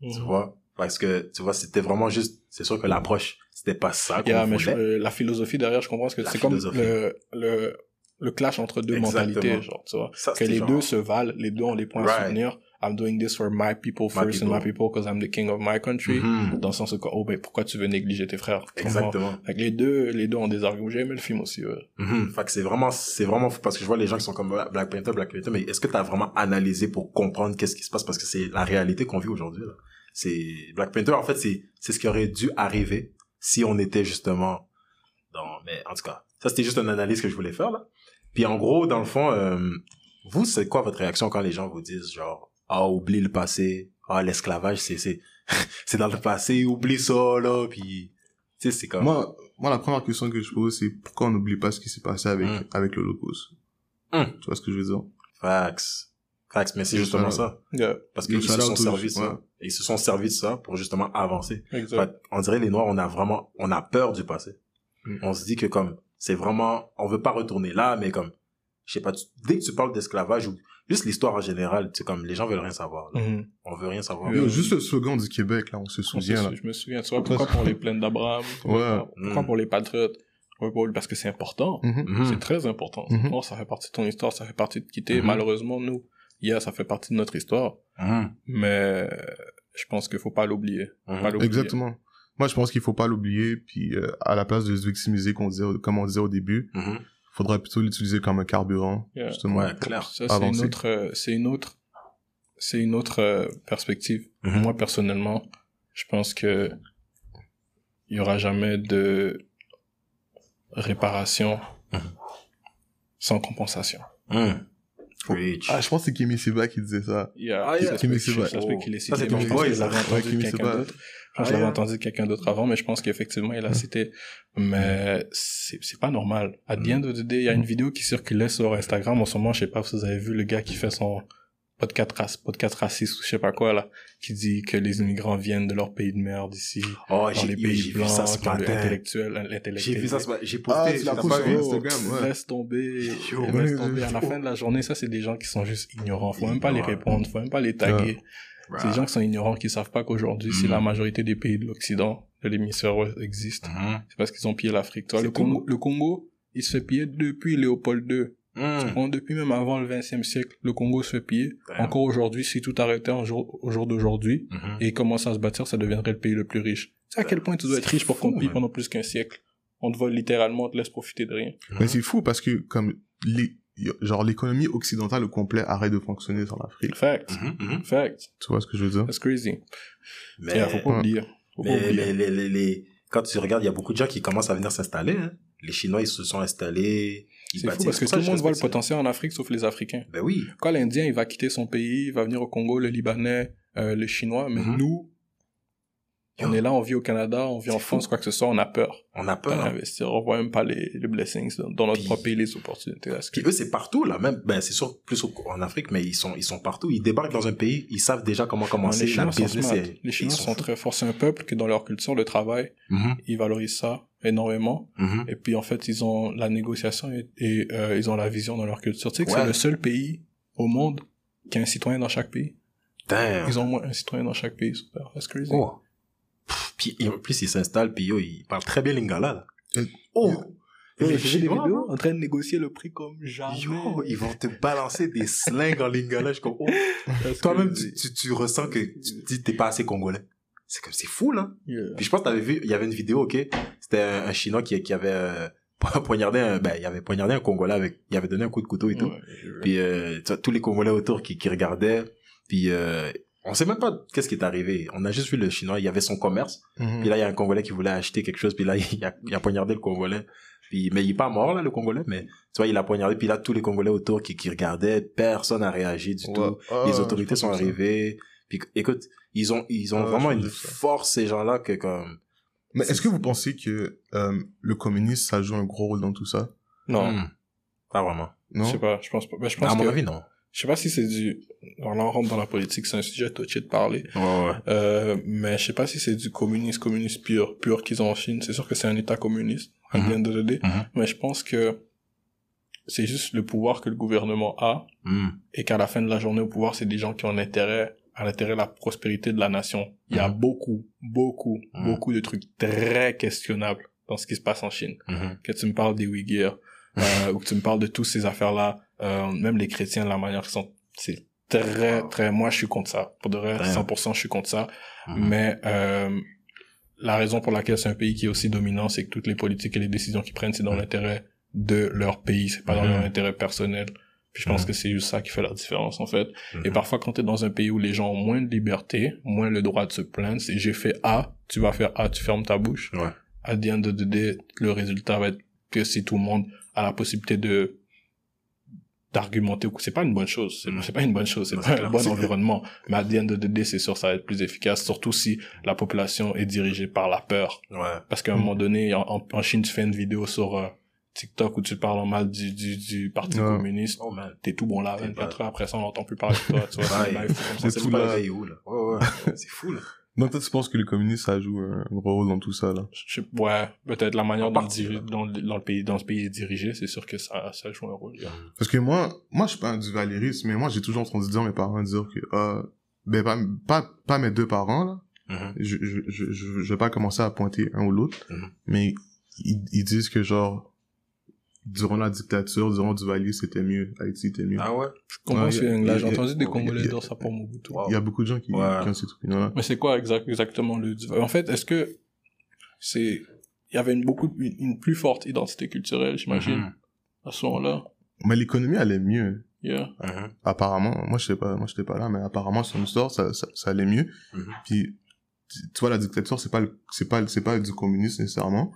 Tu Mhm. vois? Parce que tu vois c'était vraiment juste c'est sûr que l'approche c'était pas ça qu'on Yeah, mais je- euh, la philosophie derrière, je comprends que c'est comme le, le, le clash entre deux Exactement. mentalités, genre, tu vois. ça Que les genre- deux se valent, les deux ont des points à Right. soutenir. I'm doing this for my people My first and my people. because I'm the king of my country. Mhm. Dans le sens où, oh, ben, pourquoi tu veux négliger tes frères? Exactement. Fait que les deux, les deux ont des arguments. J'ai aimé le film aussi, ouais. Mhm. Fait que c'est vraiment, c'est vraiment fou parce que je vois les gens qui sont comme Black Panther, Black Panther, mais est-ce que tu as vraiment analysé pour comprendre qu'est-ce qui se passe? Parce que c'est la réalité qu'on vit aujourd'hui, là. C'est, Black Panther, en fait, c'est, c'est ce qui aurait dû arriver si on était justement dans, mais en tout cas, ça c'était juste une analyse que je voulais faire, là. Puis en gros, dans le fond, euh, vous, c'est quoi votre réaction quand les gens vous disent genre, ah, oublie le passé, ah, l'esclavage, c'est, c'est, c'est dans le passé, oublie ça, là, puis, tu sais, c'est comme, Moi, moi, la première question que je pose, c'est pourquoi on n'oublie pas ce qui s'est passé avec, Mm. avec l'Holocauste? Mm. Tu vois ce que je veux dire? fax. Fax, mais c'est justement ça. Yeah, Parce qu'ils se sont servis de ça. Et ils se sont servis de ça pour justement avancer. on dirait les Noirs, on a vraiment, on a peur du passé. Mm. On se dit que comme, c'est vraiment, on veut pas retourner là, mais comme, je sais pas, tu- dès que tu parles d'esclavage ou juste l'histoire en général, c'est comme, les gens veulent rien savoir. là. Mhm. On veut rien savoir. Euh, juste le slogan du Québec, là, on se On souvient, se- là. Je me souviens, tu vois, pourquoi pour les plaines d'Abraham? Ouais. Pourquoi Mm. pour les patriotes? Parce que c'est important. Mhm. Mhm. C'est très important. Ça fait partie de ton histoire, ça fait partie de quitter. Mhm. Malheureusement, nous, yeah, ça fait partie de notre histoire. Mhm. Mais je pense qu'il faut pas l'oublier. Mhm. Pas l'oublier. Exactement. Moi, je pense qu'il faut pas l'oublier, puis euh, à la place de se victimiser, qu'on disait, comme on disait au début, Mhm. faudrait plutôt l'utiliser comme un carburant, Yeah. justement. Ouais, clair. Ça, c'est une autre, euh, c'est une autre, c'est une autre euh, perspective. Mhm. Moi, personnellement, je pense que il y aura jamais de réparation Mhm. sans compensation. Preach. Ah, je pense que c'est Kimi Seba qui disait ça. Yeah, Ah, yeah. ça Kimi Seba. ça se peut qu'il Ça, cité, c'est je pense boy, je ça. entendu Ouais, de Kimi quelqu'un Seba. d'autre. Je Ah, je l'avais yeah. entendu de quelqu'un d'autre avant, mais je pense qu'effectivement, il a cité. Mais c'est c'est pas normal. À the end of the day, il y a une vidéo qui circulait sur Instagram en ce moment, je sais pas si vous avez vu le gars qui fait son podcast, rac- podcast raciste ou je sais pas quoi, là, qui dit que les immigrants viennent de leur pays de merde ici, Oh, dans j'ai les pays vu blancs, ça ce matin. l'intellectuel, l'intellectuel. J'ai vu ça ce matin. J'ai Ah, posté. pas vu? Instagram, ouais. Laisse tomber, Yo, laisse tomber. À la fin de la journée, ça, c'est des gens qui sont juste ignorants. Faut même pas les répondre, faut même pas les taguer. C'est des gens qui sont ignorants, qui savent pas qu'aujourd'hui, si la majorité des pays de l'Occident, de l'hémisphère ouest existent, Mhm. c'est parce qu'ils ont pillé l'Afrique. Toi, le. Congo, le Congo, il se fait piller depuis Léopold II. Bon, depuis même avant le 20e siècle, le Congo se fait piller. Damn. Encore aujourd'hui, si tout arrêtait jour, au jour d'aujourd'hui, Mhm. et commençait à se bâtir, ça deviendrait le pays le plus riche. Tu sais à quel point tu dois être C'est riche pour qu'on pille man. pendant plus qu'un siècle? On te vole littéralement, on te laisse profiter de rien. Mais c'est fou parce que, comme, les, genre, l'économie occidentale au complet arrête de fonctionner sur l'Afrique. Fact. Mhm, mhm. Fact. Tu vois ce que je veux dire? That's crazy. Mais, Yeah, faut pas oublier. Faut pas mais oublier. les, les, les, les- quand tu regardes, il y a beaucoup de gens qui commencent à venir s'installer. Hein. Les Chinois, ils se sont installés. C'est fou parce que tout le monde voit le potentiel en Afrique sauf les Africains. Ben oui. Quand l'Indien, il va quitter son pays, il va venir au Congo, le Libanais, euh, le Chinois, mais Mhm. nous, on est là, on vit au Canada, on vit en France, fou. quoi que ce soit, on a peur On a peur. hein. d'investir. On voit même pas les, les blessings dans, dans notre Puis- propre pays, les opportunités. Que- Puis eux, c'est partout, là. Même, ben, c'est sûr, plus au- en Afrique, mais ils sont, ils sont partout. Ils débarquent dans un pays, ils savent déjà comment commencer. les Chinois sont business Les Chinois sont très forts. C'est un peuple qui, dans leur culture, le travail, Mhm, ils valorisent ça énormément. mhm. Et puis, en fait, ils ont la négociation et, et, euh, ils ont la vision dans leur culture. Tu sais que Ouais. c'est le seul pays au monde qui a un citoyen dans chaque pays. Damn. Ils ont moins un citoyen dans chaque pays. Super. That's crazy. Oh. Pff, Puis, en plus, ils s'installent, puis yo, ils parlent très bien lingala, là. Euh, Oh! Yo, Les des vidéos en train de négocier le prix comme jamais. Yo, ils vont te balancer des slings en lingala. Je comme, oh. Toi-même, tu, tu, tu ressens que tu t'es pas assez congolais. C'est comme, c'est fou, là. Yeah. Puis je pense que t'avais vu, il y avait une vidéo, ok? C'était un, un Chinois qui, qui avait euh, poignardé un, ben, il avait poignardé un Congolais avec, il avait donné un coup de couteau et tout. Ouais. Puis euh, tu vois, tous les Congolais autour qui, qui regardaient. Puis euh, on sait même pas qu'est-ce qui est arrivé. On a juste vu le Chinois, il y avait son commerce. Mhm. Puis là, il y a un Congolais qui voulait acheter quelque chose. Puis là, il a, il a poignardé le Congolais. Puis, mais il est pas mort, là, le Congolais. Mais tu vois, il a poignardé. Puis là, tous les Congolais autour qui, qui regardaient, personne n'a réagi du Ouais. tout. Ah, les je autorités sont ça. Puis écoute, ils ont, ils ont Ah, vraiment une force, ces gens-là, que comme... Mais est-ce que vous pensez que euh, le communisme, ça joue un gros rôle dans tout ça? Non, Hmm. Pas vraiment. Non? Je sais pas, je pense pas. Ben, je pense À mon que, avis, non. je sais pas si c'est du, alors là, on rentre dans la politique, c'est un sujet touché de parler. Ouais, ouais. Euh, mais je sais pas si c'est du communisme, communiste pur, pur qu'ils ont en Chine. C'est sûr que c'est un état communiste, à bien de l'aider. Mhm. Mais je pense que c'est juste le pouvoir que le gouvernement a Hmm. et qu'à la fin de la journée au pouvoir, c'est des gens qui ont l'intérêt à l'intérêt de la prospérité de la nation. Il y a Mhm. beaucoup, beaucoup, Mhm. beaucoup de trucs très questionnables dans ce qui se passe en Chine. Mhm. Que tu me parles des Uyghurs, euh, ou que tu me parles de toutes ces affaires-là, euh, même les chrétiens, la manière qu'ils sont, c'est très, très, moi, je suis contre ça. Pour de vrai, Damn. 100%, je suis contre ça. Mais, euh, la raison pour laquelle c'est un pays qui est aussi dominant, c'est que toutes les politiques et les décisions qu'ils prennent, c'est dans l'intérêt de leur pays, c'est pas dans leur intérêt personnel. Puis je pense Mhm. que c'est juste ça qui fait la différence, en fait. Et Mhm. parfois, quand t'es dans un pays où les gens ont moins de liberté, moins le droit de se plaindre, c'est j'ai fait A, tu vas faire A, tu fermes ta bouche. Ouais. À the end of the day, le résultat va être que si tout le monde a la possibilité de d'argumenter, c'est pas une bonne chose, c'est Mhm. c'est pas une bonne chose, c'est pas c'est un clair. bon environnement. Mais à the end of the day, c'est sûr, ça va être plus efficace, surtout si la population est dirigée par la peur. Ouais. Parce qu'à un moment donné, en Chine, tu fais une vidéo sur euh, TikTok où tu parles en mal du, du, du Parti Ouais. communiste. Oh man. T'es tout bon là, T'es 24 pas- heures après ça, on n'entend plus parler de toi. Tu vois, c'est pas là. le. Ouais, ouais. c'est fou, là. Donc toi, tu penses que les communistes, ça joue un gros rôle dans tout ça, là? Je ouais, peut-être la manière dont, le partie, le- dans le pays, dans ce pays est dirigé, c'est sûr que ça, ça joue un rôle. Parce que moi, moi, je suis pas un duvalériste, mais moi, j'ai toujours entendu dire mes parents dire que, euh, ben, pas, pas, pas mes deux parents, là. Mhm. Je, je, je, je, je vais pas commencer à pointer un ou l'autre, Mhm. mais ils, ils disent que, genre, durant la dictature, durant Duvalier, c'était mieux. Haïti, c'était mieux. Ah ouais? Je comprends Ouais, ce là, j'ai entendu des Congolais dire ça pour Mobutu. Il y a beaucoup de gens qui, Ouais. qui ont cette opinion-là. Mais c'est quoi exact, exactement le En fait, est-ce que c'est il y avait une beaucoup une, une plus forte identité culturelle, j'imagine, Mhm. à ce moment-là? Mais l'économie allait mieux. Yeah. Mhm. apparemment, moi je sais pas, moi j'étais pas là, mais apparemment sur une histoire ça, ça, ça allait mieux. Mhm. Puis tu vois la dictature c'est pas le- c'est pas c'est pas du communisme nécessairement,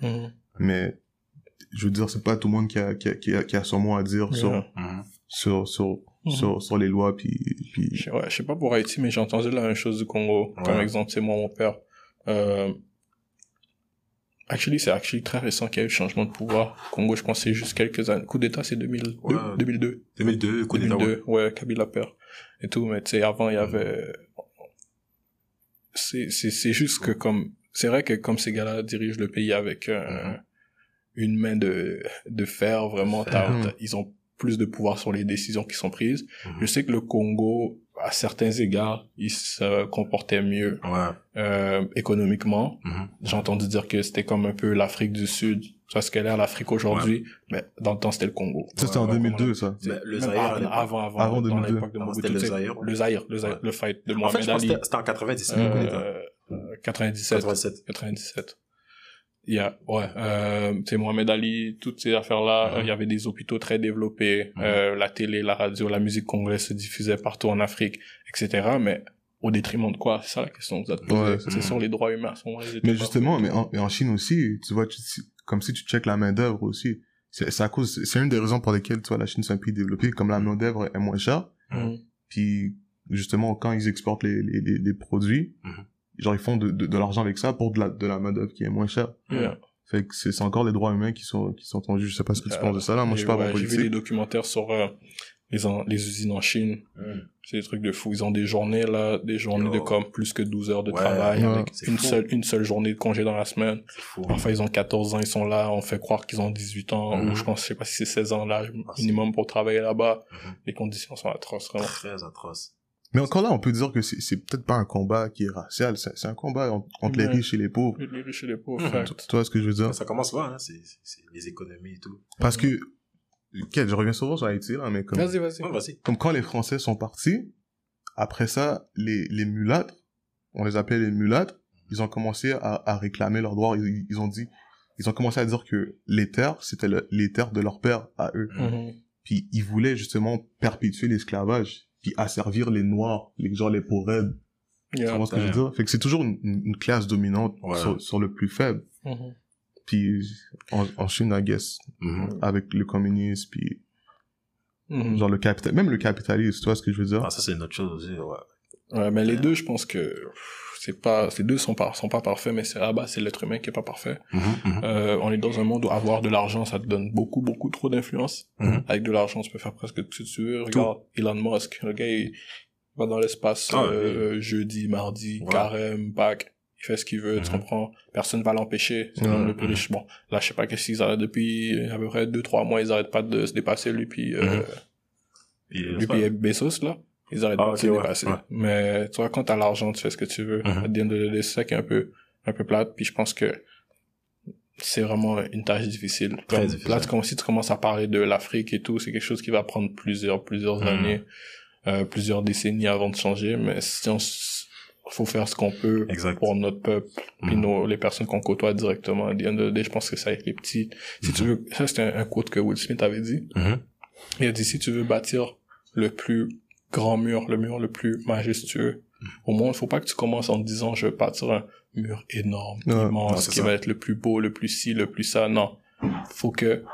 mais je veux dire c'est pas tout le monde qui a qui a, qui a, qui a son mot à dire sur Yeah. Mhm. sur sur, Mhm. sur sur les lois puis puis Je, ouais, je sais pas pour Haïti, mais j'ai entendu la même chose du Congo. Comme Ouais. exemple, c'est moi, mon père. Euh, actually, c'est actually très récent qu'il y a eu le changement de pouvoir. Congo, je pense, que c'est juste quelques années. Coup d'État, c'est 2002, Ouais. 2002. 2002, coup d'état. 2002, ouais, Kabila perd. Et tout, mais tu sais, avant, il y avait... C'est, c'est, c'est juste que comme... C'est vrai que comme ces gars-là dirigent le pays avec euh, Mhm. Une main de, de fer, vraiment, ils ont plus de pouvoir sur les décisions qui sont prises. Mhm. Je sais que le Congo, à certains égards, il se comportait mieux Ouais. euh, économiquement. Mhm. J'ai entendu dire que c'était comme un peu l'Afrique du Sud, soit ce qu'elle est à l'Afrique aujourd'hui, mais dans le temps c'était le Congo. ça c'était en Ouais, 2002 ça. Mais le à avant, l'époque. avant, avant, Avant dans 2002. l'époque de Avant, Mobutu, c'était le ouais. le Zaïre, le Zaïre, Ouais. le fight de En fait, Mohamed je pense que Ali. c'était en 97, le coup d'état. Euh, euh, 97. 87. 97. Il y a, ouais, euh, c'est Mohamed Ali, toutes ces affaires-là, Mhm. euh, il y avait des hôpitaux très développés, euh, la télé, la radio, la musique congolaise se diffusait partout en Afrique, etc. Mais au détriment de quoi? C'est ça la question que vous êtes posée. C'est sur les droits humains étaient Mais justement, mais en, mais en Chine aussi, tu vois, tu- comme si tu checkes la main d'œuvre aussi. C'est à cause, c'est une des raisons pour lesquelles, tu vois, la Chine c'est un pays développé, comme la main d'œuvre est moins chère. Mhm. Puis justement, quand ils exportent les, les, les, les produits, Mhm. Genre ils font de, de, de l'argent avec ça pour de la, de la main d'œuvre qui est moins chère. Yeah. Fait que c'est c'est encore les droits humains qui sont qui sont en jeu. Je sais pas ce que tu Euh, penses de ça là. Moi, je suis pas ouais, J'ai vu des documentaires sur euh, les, en- les usines en Chine. C'est des trucs de fou. Ils ont des journées, là, des journées de comme plus que 12 heures de Ouais, travail ouais, avec une fou. seule, une seule journée de congé dans la semaine. Fou. Parfois, ils ont 14 ans, ils sont là, on fait croire qu'ils ont 18 ans, Mhm. ou je pense, je sais pas si c'est 16 ans l'âge Ah, minimum pour travailler là-bas. Mhm. Les conditions sont atroces, vraiment. Très atroce. Mais encore là, on peut dire que c'est peut-être pas un combat qui est racial. C'est un combat en- entre les riches et les pauvres. Les riches et les pauvres, fact. Tu vois ce que je veux dire Ça commence là, hein. C'est les économies et tout. Parce que, je reviens souvent sur Haïti là, mais comme Vas-y, vas-y. Comme quand les Français sont partis, après ça, les, les mulâtres, on les appelait les mulâtres, ils ont commencé à, à réclamer leurs droits. Ils, ils ont dit, ils ont commencé à dire que les terres, c'était le- les terres de leur père à eux. Mhm. Puis ils voulaient justement perpétuer l'esclavage, puis asservir les noirs, les gens les pauvres raides. Tu vois ce que je veux dire? Fait que c'est toujours une, classe dominante Ouais. sur, sur le plus faible. Mhm. Puis en, en Chine, I guess, Mhm. avec le communisme, puis Mhm. genre le capital, même le capitalisme, tu vois ce que je veux dire? Ah, ça, c'est une autre chose aussi, ouais. Ouais, mais les deux, je pense que pff, c'est pas, ces deux sont pas, sont pas parfaits, mais c'est, ah bah, c'est l'être humain qui est pas parfait. Mhm, mhm. Euh, on est dans un monde où avoir de l'argent, ça te donne beaucoup, beaucoup trop d'influence. Mhm. Avec de l'argent, tu peux faire presque tout ce que tu veux. Regarde, Elon Musk, le gars, il va dans l'espace Ah, euh, jeudi, mardi, Ouais. carême, Pâques. Il fait ce qu'il veut, tu comprends? Personne va l'empêcher. C'est l'homme le plus riche. Bon, là, je sais pas qu'est-ce qu'ils arrêtent depuis à peu près deux, trois mois, ils arrêtent pas de se dépasser, lui, puis, euh. Puis, euh, puis Bezos, là. Ils arrêtent Ah, pas de ok, se ouais, dépasser. ouais. Mais, tu vois, quand t'as l'argent, tu fais ce que tu veux. Mhm. À the end of the day, C'est ça qui est un peu, un peu plate. Puis je pense que c'est vraiment une tâche difficile. Très Comme- difficile. Là, tu- si tu commences à parler de l'Afrique et tout, c'est quelque chose qui va prendre plusieurs, plusieurs Mhm. années. euh, plusieurs décennies avant de changer, mais si on faut faire ce qu'on peut Exact. pour notre peuple, puis Mhm. nos, les personnes qu'on côtoie directement. À the end of the day, je pense que ça avec les petits. Si tu veux, ça c'était un, un quote que Will Smith avait dit. Mhm. Il a dit si tu veux bâtir le plus grand mur, le mur le plus majestueux au monde, faut pas que tu commences en te disant je vais bâtir un mur énorme, Ouais. Immense, qui ça. va être le plus beau, le plus ci, le plus ça. Non, faut que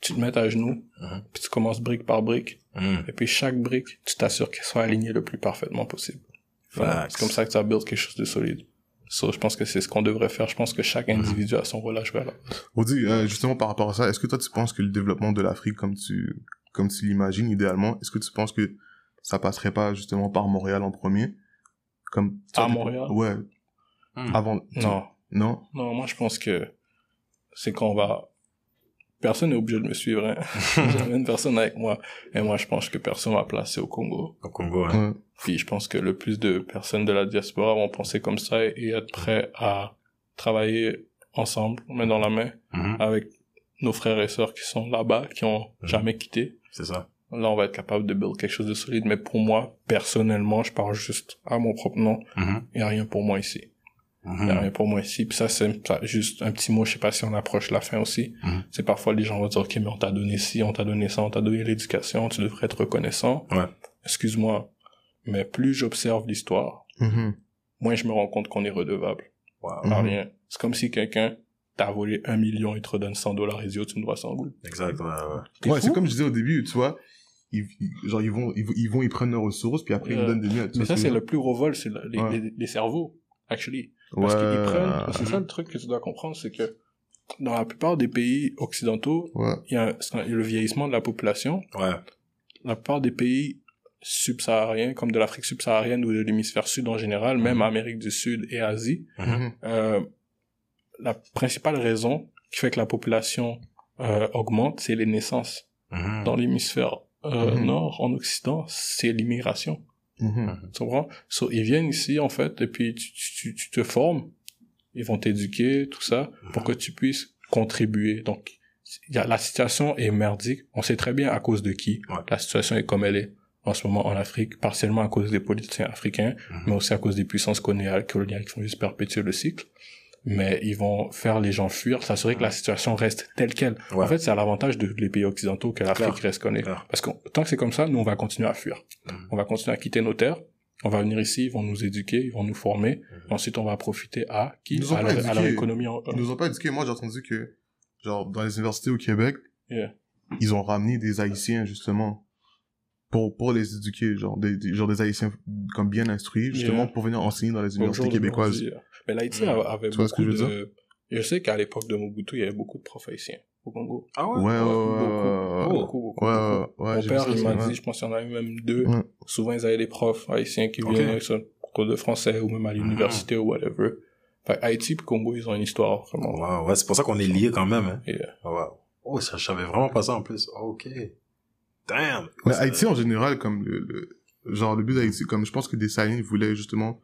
tu te mettes à genoux, Mhm. puis tu commences brique par brique, Mhm. et puis chaque brique, tu t'assures qu'elle soit alignée le plus parfaitement possible. Voilà. C'est comme ça que tu vas build quelque chose de solide. So, je pense que c'est ce qu'on devrait faire. Je pense que chaque Mhm. individu a son rôle à jouer. Là. Audi, euh, justement par rapport à ça, est-ce que toi tu penses que le développement de l'Afrique comme tu comme tu l'imagines idéalement, est-ce que tu penses que ça passerait pas justement par Montréal en premier comme À Montréal? Ouais. Hmm. Avant Non, Non? non, moi je pense que c'est qu'on va. Personne n'est obligé de me suivre. Hein. Une personne avec moi, et moi je pense que personne va placer au Congo. Au Congo, hein. Ouais. Puis je pense que le plus de personnes de la diaspora vont penser comme ça et être prêts à travailler ensemble, main dans la main, Mhm. avec nos frères et sœurs qui sont là-bas, qui ont Mhm. jamais quitté. C'est ça. Là, on va être capable de build quelque chose de solide. Mais pour moi, personnellement, je parle juste à mon propre nom. Mhm. Il n'y a rien pour moi ici. Il n'y a rien pour moi ici. Puis ça, c'est ça, juste un petit mot. Je sais pas si on approche la fin aussi. Mhm. C'est parfois les gens vont dire, OK, mais on t'a donné ci, on t'a donné ça, on t'a donné l'éducation, tu devrais être reconnaissant. Ouais. Excuse-moi. Mais plus j'observe l'histoire, moins je me rends compte qu'on est redevable. Wow. Par rien. C'est comme si quelqu'un t'a volé un million, il te redonne 100 dollars, oh, tu me dois 100 gouttes. Exact, ouais, c'est comme je disais au début, tu vois, ils, ils- genre ils vont ils, vont- ils vont ils prennent leurs ressources puis après ils Ouais. nous donnent des miettes. tu Mais ça, ce c'est le plus gros vol, c'est le- les, Ouais. les, les cerveaux, actually. Parce dire? qu'ils prennent, Ouais. c'est ça le truc que tu dois comprendre, c'est que dans la plupart des pays occidentaux, Ouais. il y a, le vieillissement de la population. Ouais. La plupart des pays subsahariens, comme de l'Afrique subsaharienne ou de l'hémisphère sud en général, même Amérique du Sud et Asie, Mhm. euh, la principale raison qui fait que la population euh, augmente, c'est les naissances. Mhm. Dans l'hémisphère euh, Mhm. nord, en Occident, c'est l'immigration. Mhm. Tu comprends? So, ils viennent ici, en fait, et puis tu, tu, tu te formes, ils vont t'éduquer, tout ça, pour que tu puisses contribuer. Donc, il y a, la situation est merdique. On sait très bien à cause de qui. Ouais. La situation est comme elle est en ce moment en Afrique, partiellement à cause des politiciens africains, mais aussi à cause des puissances coloniales, coloniales qui font juste perpétuer le cycle. Mais ils vont faire les gens fuir, s'assurer que la situation reste telle qu'elle. Ouais. En fait, c'est à l'avantage de les pays occidentaux que l'Afrique reste connue. Parce que tant que c'est comme ça, nous, on va continuer à fuir. Mhm. On va continuer à quitter nos terres. On va venir ici, ils vont nous éduquer, ils vont nous former. Mhm. Ensuite, on va profiter à qui? Ils nous ont à, pas leur, à leur éduqués. économie. En, Ils nous ont pas éduqués. Moi, j'ai entendu que, genre, dans les universités au Québec, Yeah. ils ont ramené des Haïtiens, justement, pour, pour les éduquer, genre, des, des- genre des Haïtiens comme bien instruits, justement, Yeah. pour venir enseigner dans les universités québécoises. Mais l'Haïti Mhm. avait Tu vois ce que beaucoup je veux de... Je sais qu'à l'époque de Mobutu, il y avait beaucoup de profs haïtiens au Congo. Ah Ouais, ouais, ouais, beaucoup, ouais, beaucoup, beaucoup. ouais, ouais, beaucoup. ouais, Mon j'ai père, il m'a dit, je pense qu'il y en avait même deux. Ouais. Souvent, ils avaient des profs haïtiens qui Ok. venaient sur cours de français ou même à l'université ou whatever. Fait, Haïti et Congo, ils ont une histoire vraiment. Wow, ouais, c'est pour ça qu'on est liés quand même, hein. Yeah. Wow. Oh, ça, je savais vraiment pas ça en plus. Ok. Damn. Mais Haïti, en général, comme le, le- genre, le but d'Haïti, comme je pense que des Sahéliens voulaient justement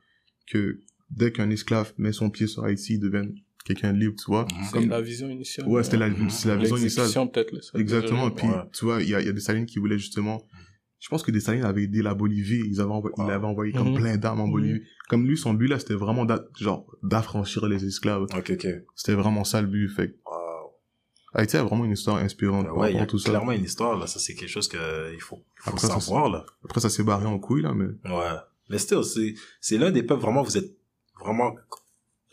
que dès qu'un esclave met son pied sur Haïti, il devienne quelqu'un de libre, tu vois. Mhm. C'est Comme- la vision initiale. Ouais, c'était la, c'est la vision initiale. Peut-être. ça Exactement. Puis, Ouais. tu vois, il y a, y a des Sahéliens qui voulaient justement, je pense que des Sahéliens avaient aidé la Bolivie, ils avaient envoyé, Wow. ils avaient envoyé comme Mhm. plein d'armes en Mhm. Bolivie. Comme lui, son but là, c'était vraiment genre, d'affranchir les esclaves. Ok, ok. C'était vraiment ça le but. Fait Wow. Haïti a vraiment une histoire inspirante Ouais, y a tout ça. clairement une histoire, là. Ça, c'est quelque chose que il faut, il faut Après, ça, savoir, là. Après, ça s'est barré en couille, là, mais. Ouais. Mais still, c'est, c'est l'un des peuples vraiment, vous êtes vraiment,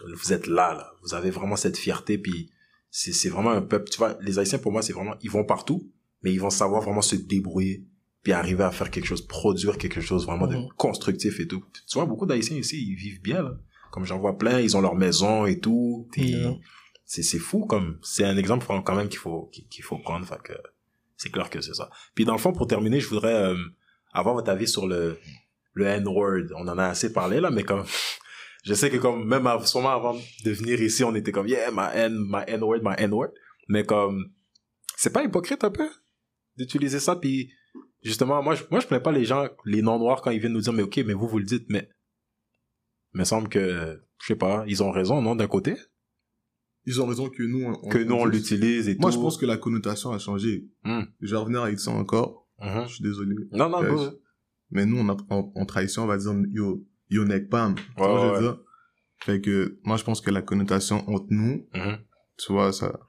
vous êtes là, là. Vous avez vraiment cette fierté, puis c'est, c'est vraiment un peuple, tu vois, les Haïtiens, pour moi, c'est vraiment, ils vont partout, mais ils vont savoir vraiment se débrouiller, puis arriver à faire quelque chose, produire quelque chose vraiment de Mhm. constructif et tout. Tu vois, beaucoup d'Haïtiens ici, ils vivent bien, là. Comme j'en vois plein, ils ont leur maison et tout. Yeah. C'est, c'est fou, comme, c'est un exemple quand même qu'il faut, qu'il qu'il faut prendre, fait que, c'est clair que c'est ça. Puis dans le fond, pour terminer, je voudrais euh, avoir votre avis sur le, le N-word. On en a assez parlé là, mais comme je sais que comme même sûrement avant de venir ici, on était comme yeah, my N, my N-word, my N-word. Mais comme c'est pas hypocrite un peu d'utiliser ça puis justement moi je moi je plains pas les gens les non noirs quand ils viennent nous dire mais OK, mais vous vous le dites mais il me semble que je sais pas, ils ont raison non d'un côté? Ils ont raison que nous, on, que nous on l'utilise et Moi, tout. je pense que la connotation a changé. Hmm. Je vais revenir avec ça encore. Mhm. Je suis désolé. Non non, Euh, go. mais nous, on a, en, en tradition, on va dire, yo, yo, neck pam. Tu vois, Ouais, je veux ouais. dire? Fait que, moi, je pense que la connotation entre nous, Mhm. tu vois, ça,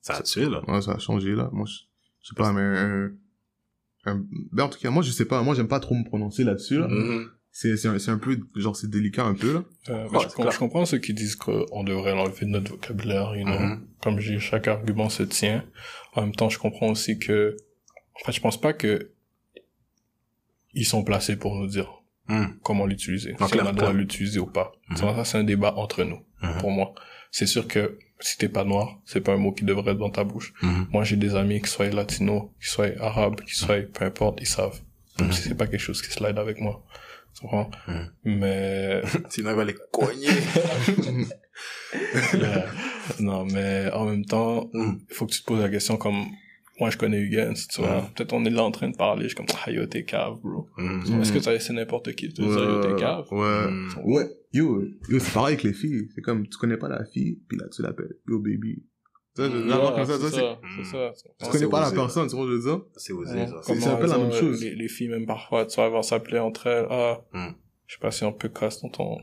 Ça a tué, là. ouais, ça a changé, là. Moi, je, je sais pas, mais un, un- ben, en tout cas, moi, je sais pas, moi, j'aime pas trop me prononcer là-dessus, là. Mhm. C'est, c'est un, peu, genre, c'est délicat un peu, là. Euh, Ouais, je, c'est com- clair. je comprends ceux qui disent qu'on devrait l'enlever de notre vocabulaire, you know. Mhm. Comme j'ai chaque argument se tient. En même temps, je comprends aussi que, en fait, je pense pas que ils sont placés pour nous dire Mhm. comment l'utiliser, si clair, on a le droit de l'utiliser ou pas. Mhm. Ça, ça, c'est un débat entre nous, Mhm. pour moi. C'est sûr que si t'es pas noir, c'est pas un mot qui devrait être dans ta bouche. Moi, j'ai des amis qui soient latinos, qui soient arabes, qui soient, peu importe, ils savent. Même si c'est pas quelque chose qui slide avec moi. Tu comprends? Mhm. Mais, Sinon, il va les cogner. non, mais en même temps, il faut que tu te poses la question comme, moi, je connais Hugues, tu vois. Peut-être on est là en train de parler, je suis comme, ah, yo, t'es cave, bro. Mhm. Est-ce que tu as laissé n'importe qui te dire, yo, t'es cave? ouais. Mhm. Ouais, yo, yo, c'est pareil avec les filles. C'est comme, tu connais pas la fille, puis là, tu l'appelles, yo, baby. Tu vois, je veux dire, Ouais, comme ça, c'est ça, c'est- ça, ça. tu connais pas la personne, tu vois, je veux dire? C'est osé, Ouais, ça. comme c'est un peu la même chose. Les, les filles, même parfois, tu vas voir s'appeler entre elles, ah, je sais pas si on peut casse dans ton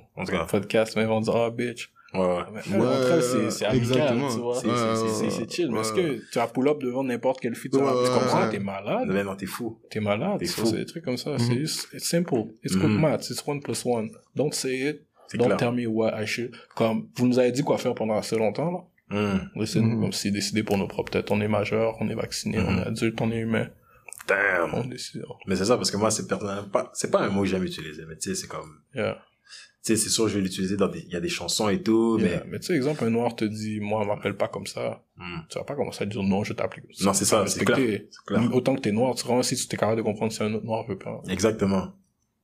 podcast, mais ils vont dire, ah, bitch. Ouais, ouais. Entre elles, c'est, amical, tu vois. C'est, chill. Mais est-ce que tu as pull up devant n'importe quelle fille, tu, comprends, t'es malade, Mais non, t'es fou. t'es malade, T'es fou. c'est des trucs comme ça. Mhm. C'est juste, it's simple. It's good Mhm. maths. It's one plus one. Don't say it. C'est Don't clair. tell me what I should. Comme, vous nous avez dit quoi faire pendant assez longtemps, là? Laissez-nous Mhm. comme si décider pour nos propres têtes. On est majeur, on est vacciné, on est adulte, on est humain. Damn. On décide. Mais c'est ça, parce que moi, c'est personnellement pas, c'est pas un mot que j'aime utiliser, mais tu sais, c'est comme, Yeah. Tu sais, c'est sûr, je vais l'utiliser dans des, il y a des chansons et tout, Yeah. mais, Mais tu sais, exemple, un noir te dit, moi, m'appelle pas comme ça. Mhm. Tu vas pas commencer à dire non, je t'appelle comme ça. Non, c'est ça, c'est clair. Autant que t'es noir, tu vois, si tu t'es capable de comprendre si un autre noir veut pas. Exactement.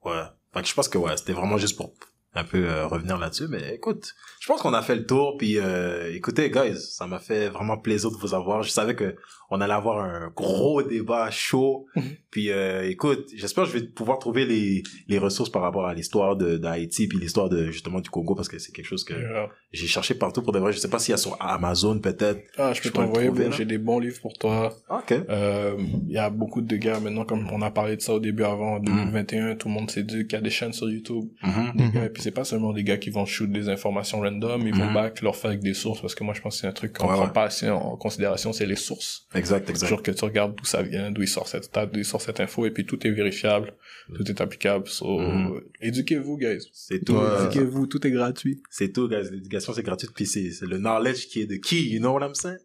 Ouais. Que je pense que ouais, c'était vraiment juste pour un peu euh, revenir là-dessus, mais écoute, je pense qu'on a fait le tour, puis euh, écoutez, guys, ça m'a fait vraiment plaisir de vous avoir. Je savais que on allait avoir un gros débat chaud, Mhm. puis euh, écoute, j'espère que je vais pouvoir trouver les, les ressources par rapport à l'histoire de d'Haïti, puis l'histoire de justement du Congo, parce que c'est quelque chose que Yeah. j'ai cherché partout pour de vrai. Je sais pas s'il y a sur Amazon peut-être. Ah, je peux t'envoyer, j'ai des bons livres pour toi. Ok. Euh, Il y a beaucoup de gars maintenant, comme on a parlé de ça au début avant, en Mhm. 2021, tout le monde s'éduque, il y a des chaînes sur YouTube, Mhm. des Mhm. gars, et puis c'est pas seulement des gars qui vont shoot des informations random, ils vont Mhm. back leur faire avec des sources, parce que moi je pense que c'est un truc qu'on Ouais, prend ouais. pas assez en considération, c'est les sources. Exact, exact. Genre que tu regardes d'où ça vient, d'où il sort cette stat, d'où il sort cette info, et puis tout est vérifiable, tout est applicable. So, Mhm. éduquez-vous, guys. C'est tout. Ouais. euh, Éduquez-vous, tout est gratuit. C'est tout, guys. L'éducation, c'est gratuit, puis c'est, c'est le knowledge qui est de qui, you know what I'm saying?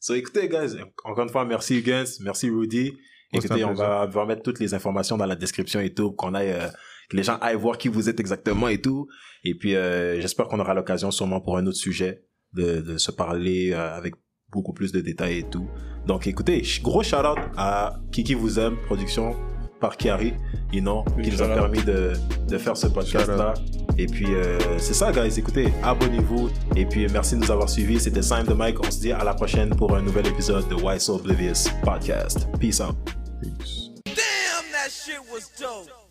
So, écoutez, guys, encore une fois, merci Huggins, merci Rudy. Écoutez, on va, on va mettre toutes les informations dans la description et tout, qu'on aille, euh, que les gens aillent voir qui vous êtes exactement et tout. Et puis, euh, j'espère qu'on aura l'occasion sûrement pour un autre sujet de, de se parler euh, avec beaucoup plus de détails et tout. Donc, écoutez, gros shout-out à Kiki vous aime, production par Kiari, you know, qui nous a permis de, de faire ce podcast-là. Et puis, euh, c'est ça, guys. Écoutez, abonnez-vous. Et puis, merci de nous avoir suivis. C'était Simon de Mike. On se dit à la prochaine pour un nouvel épisode de Why So Oblivious Podcast. Peace out. Peace. Damn, that shit was dope.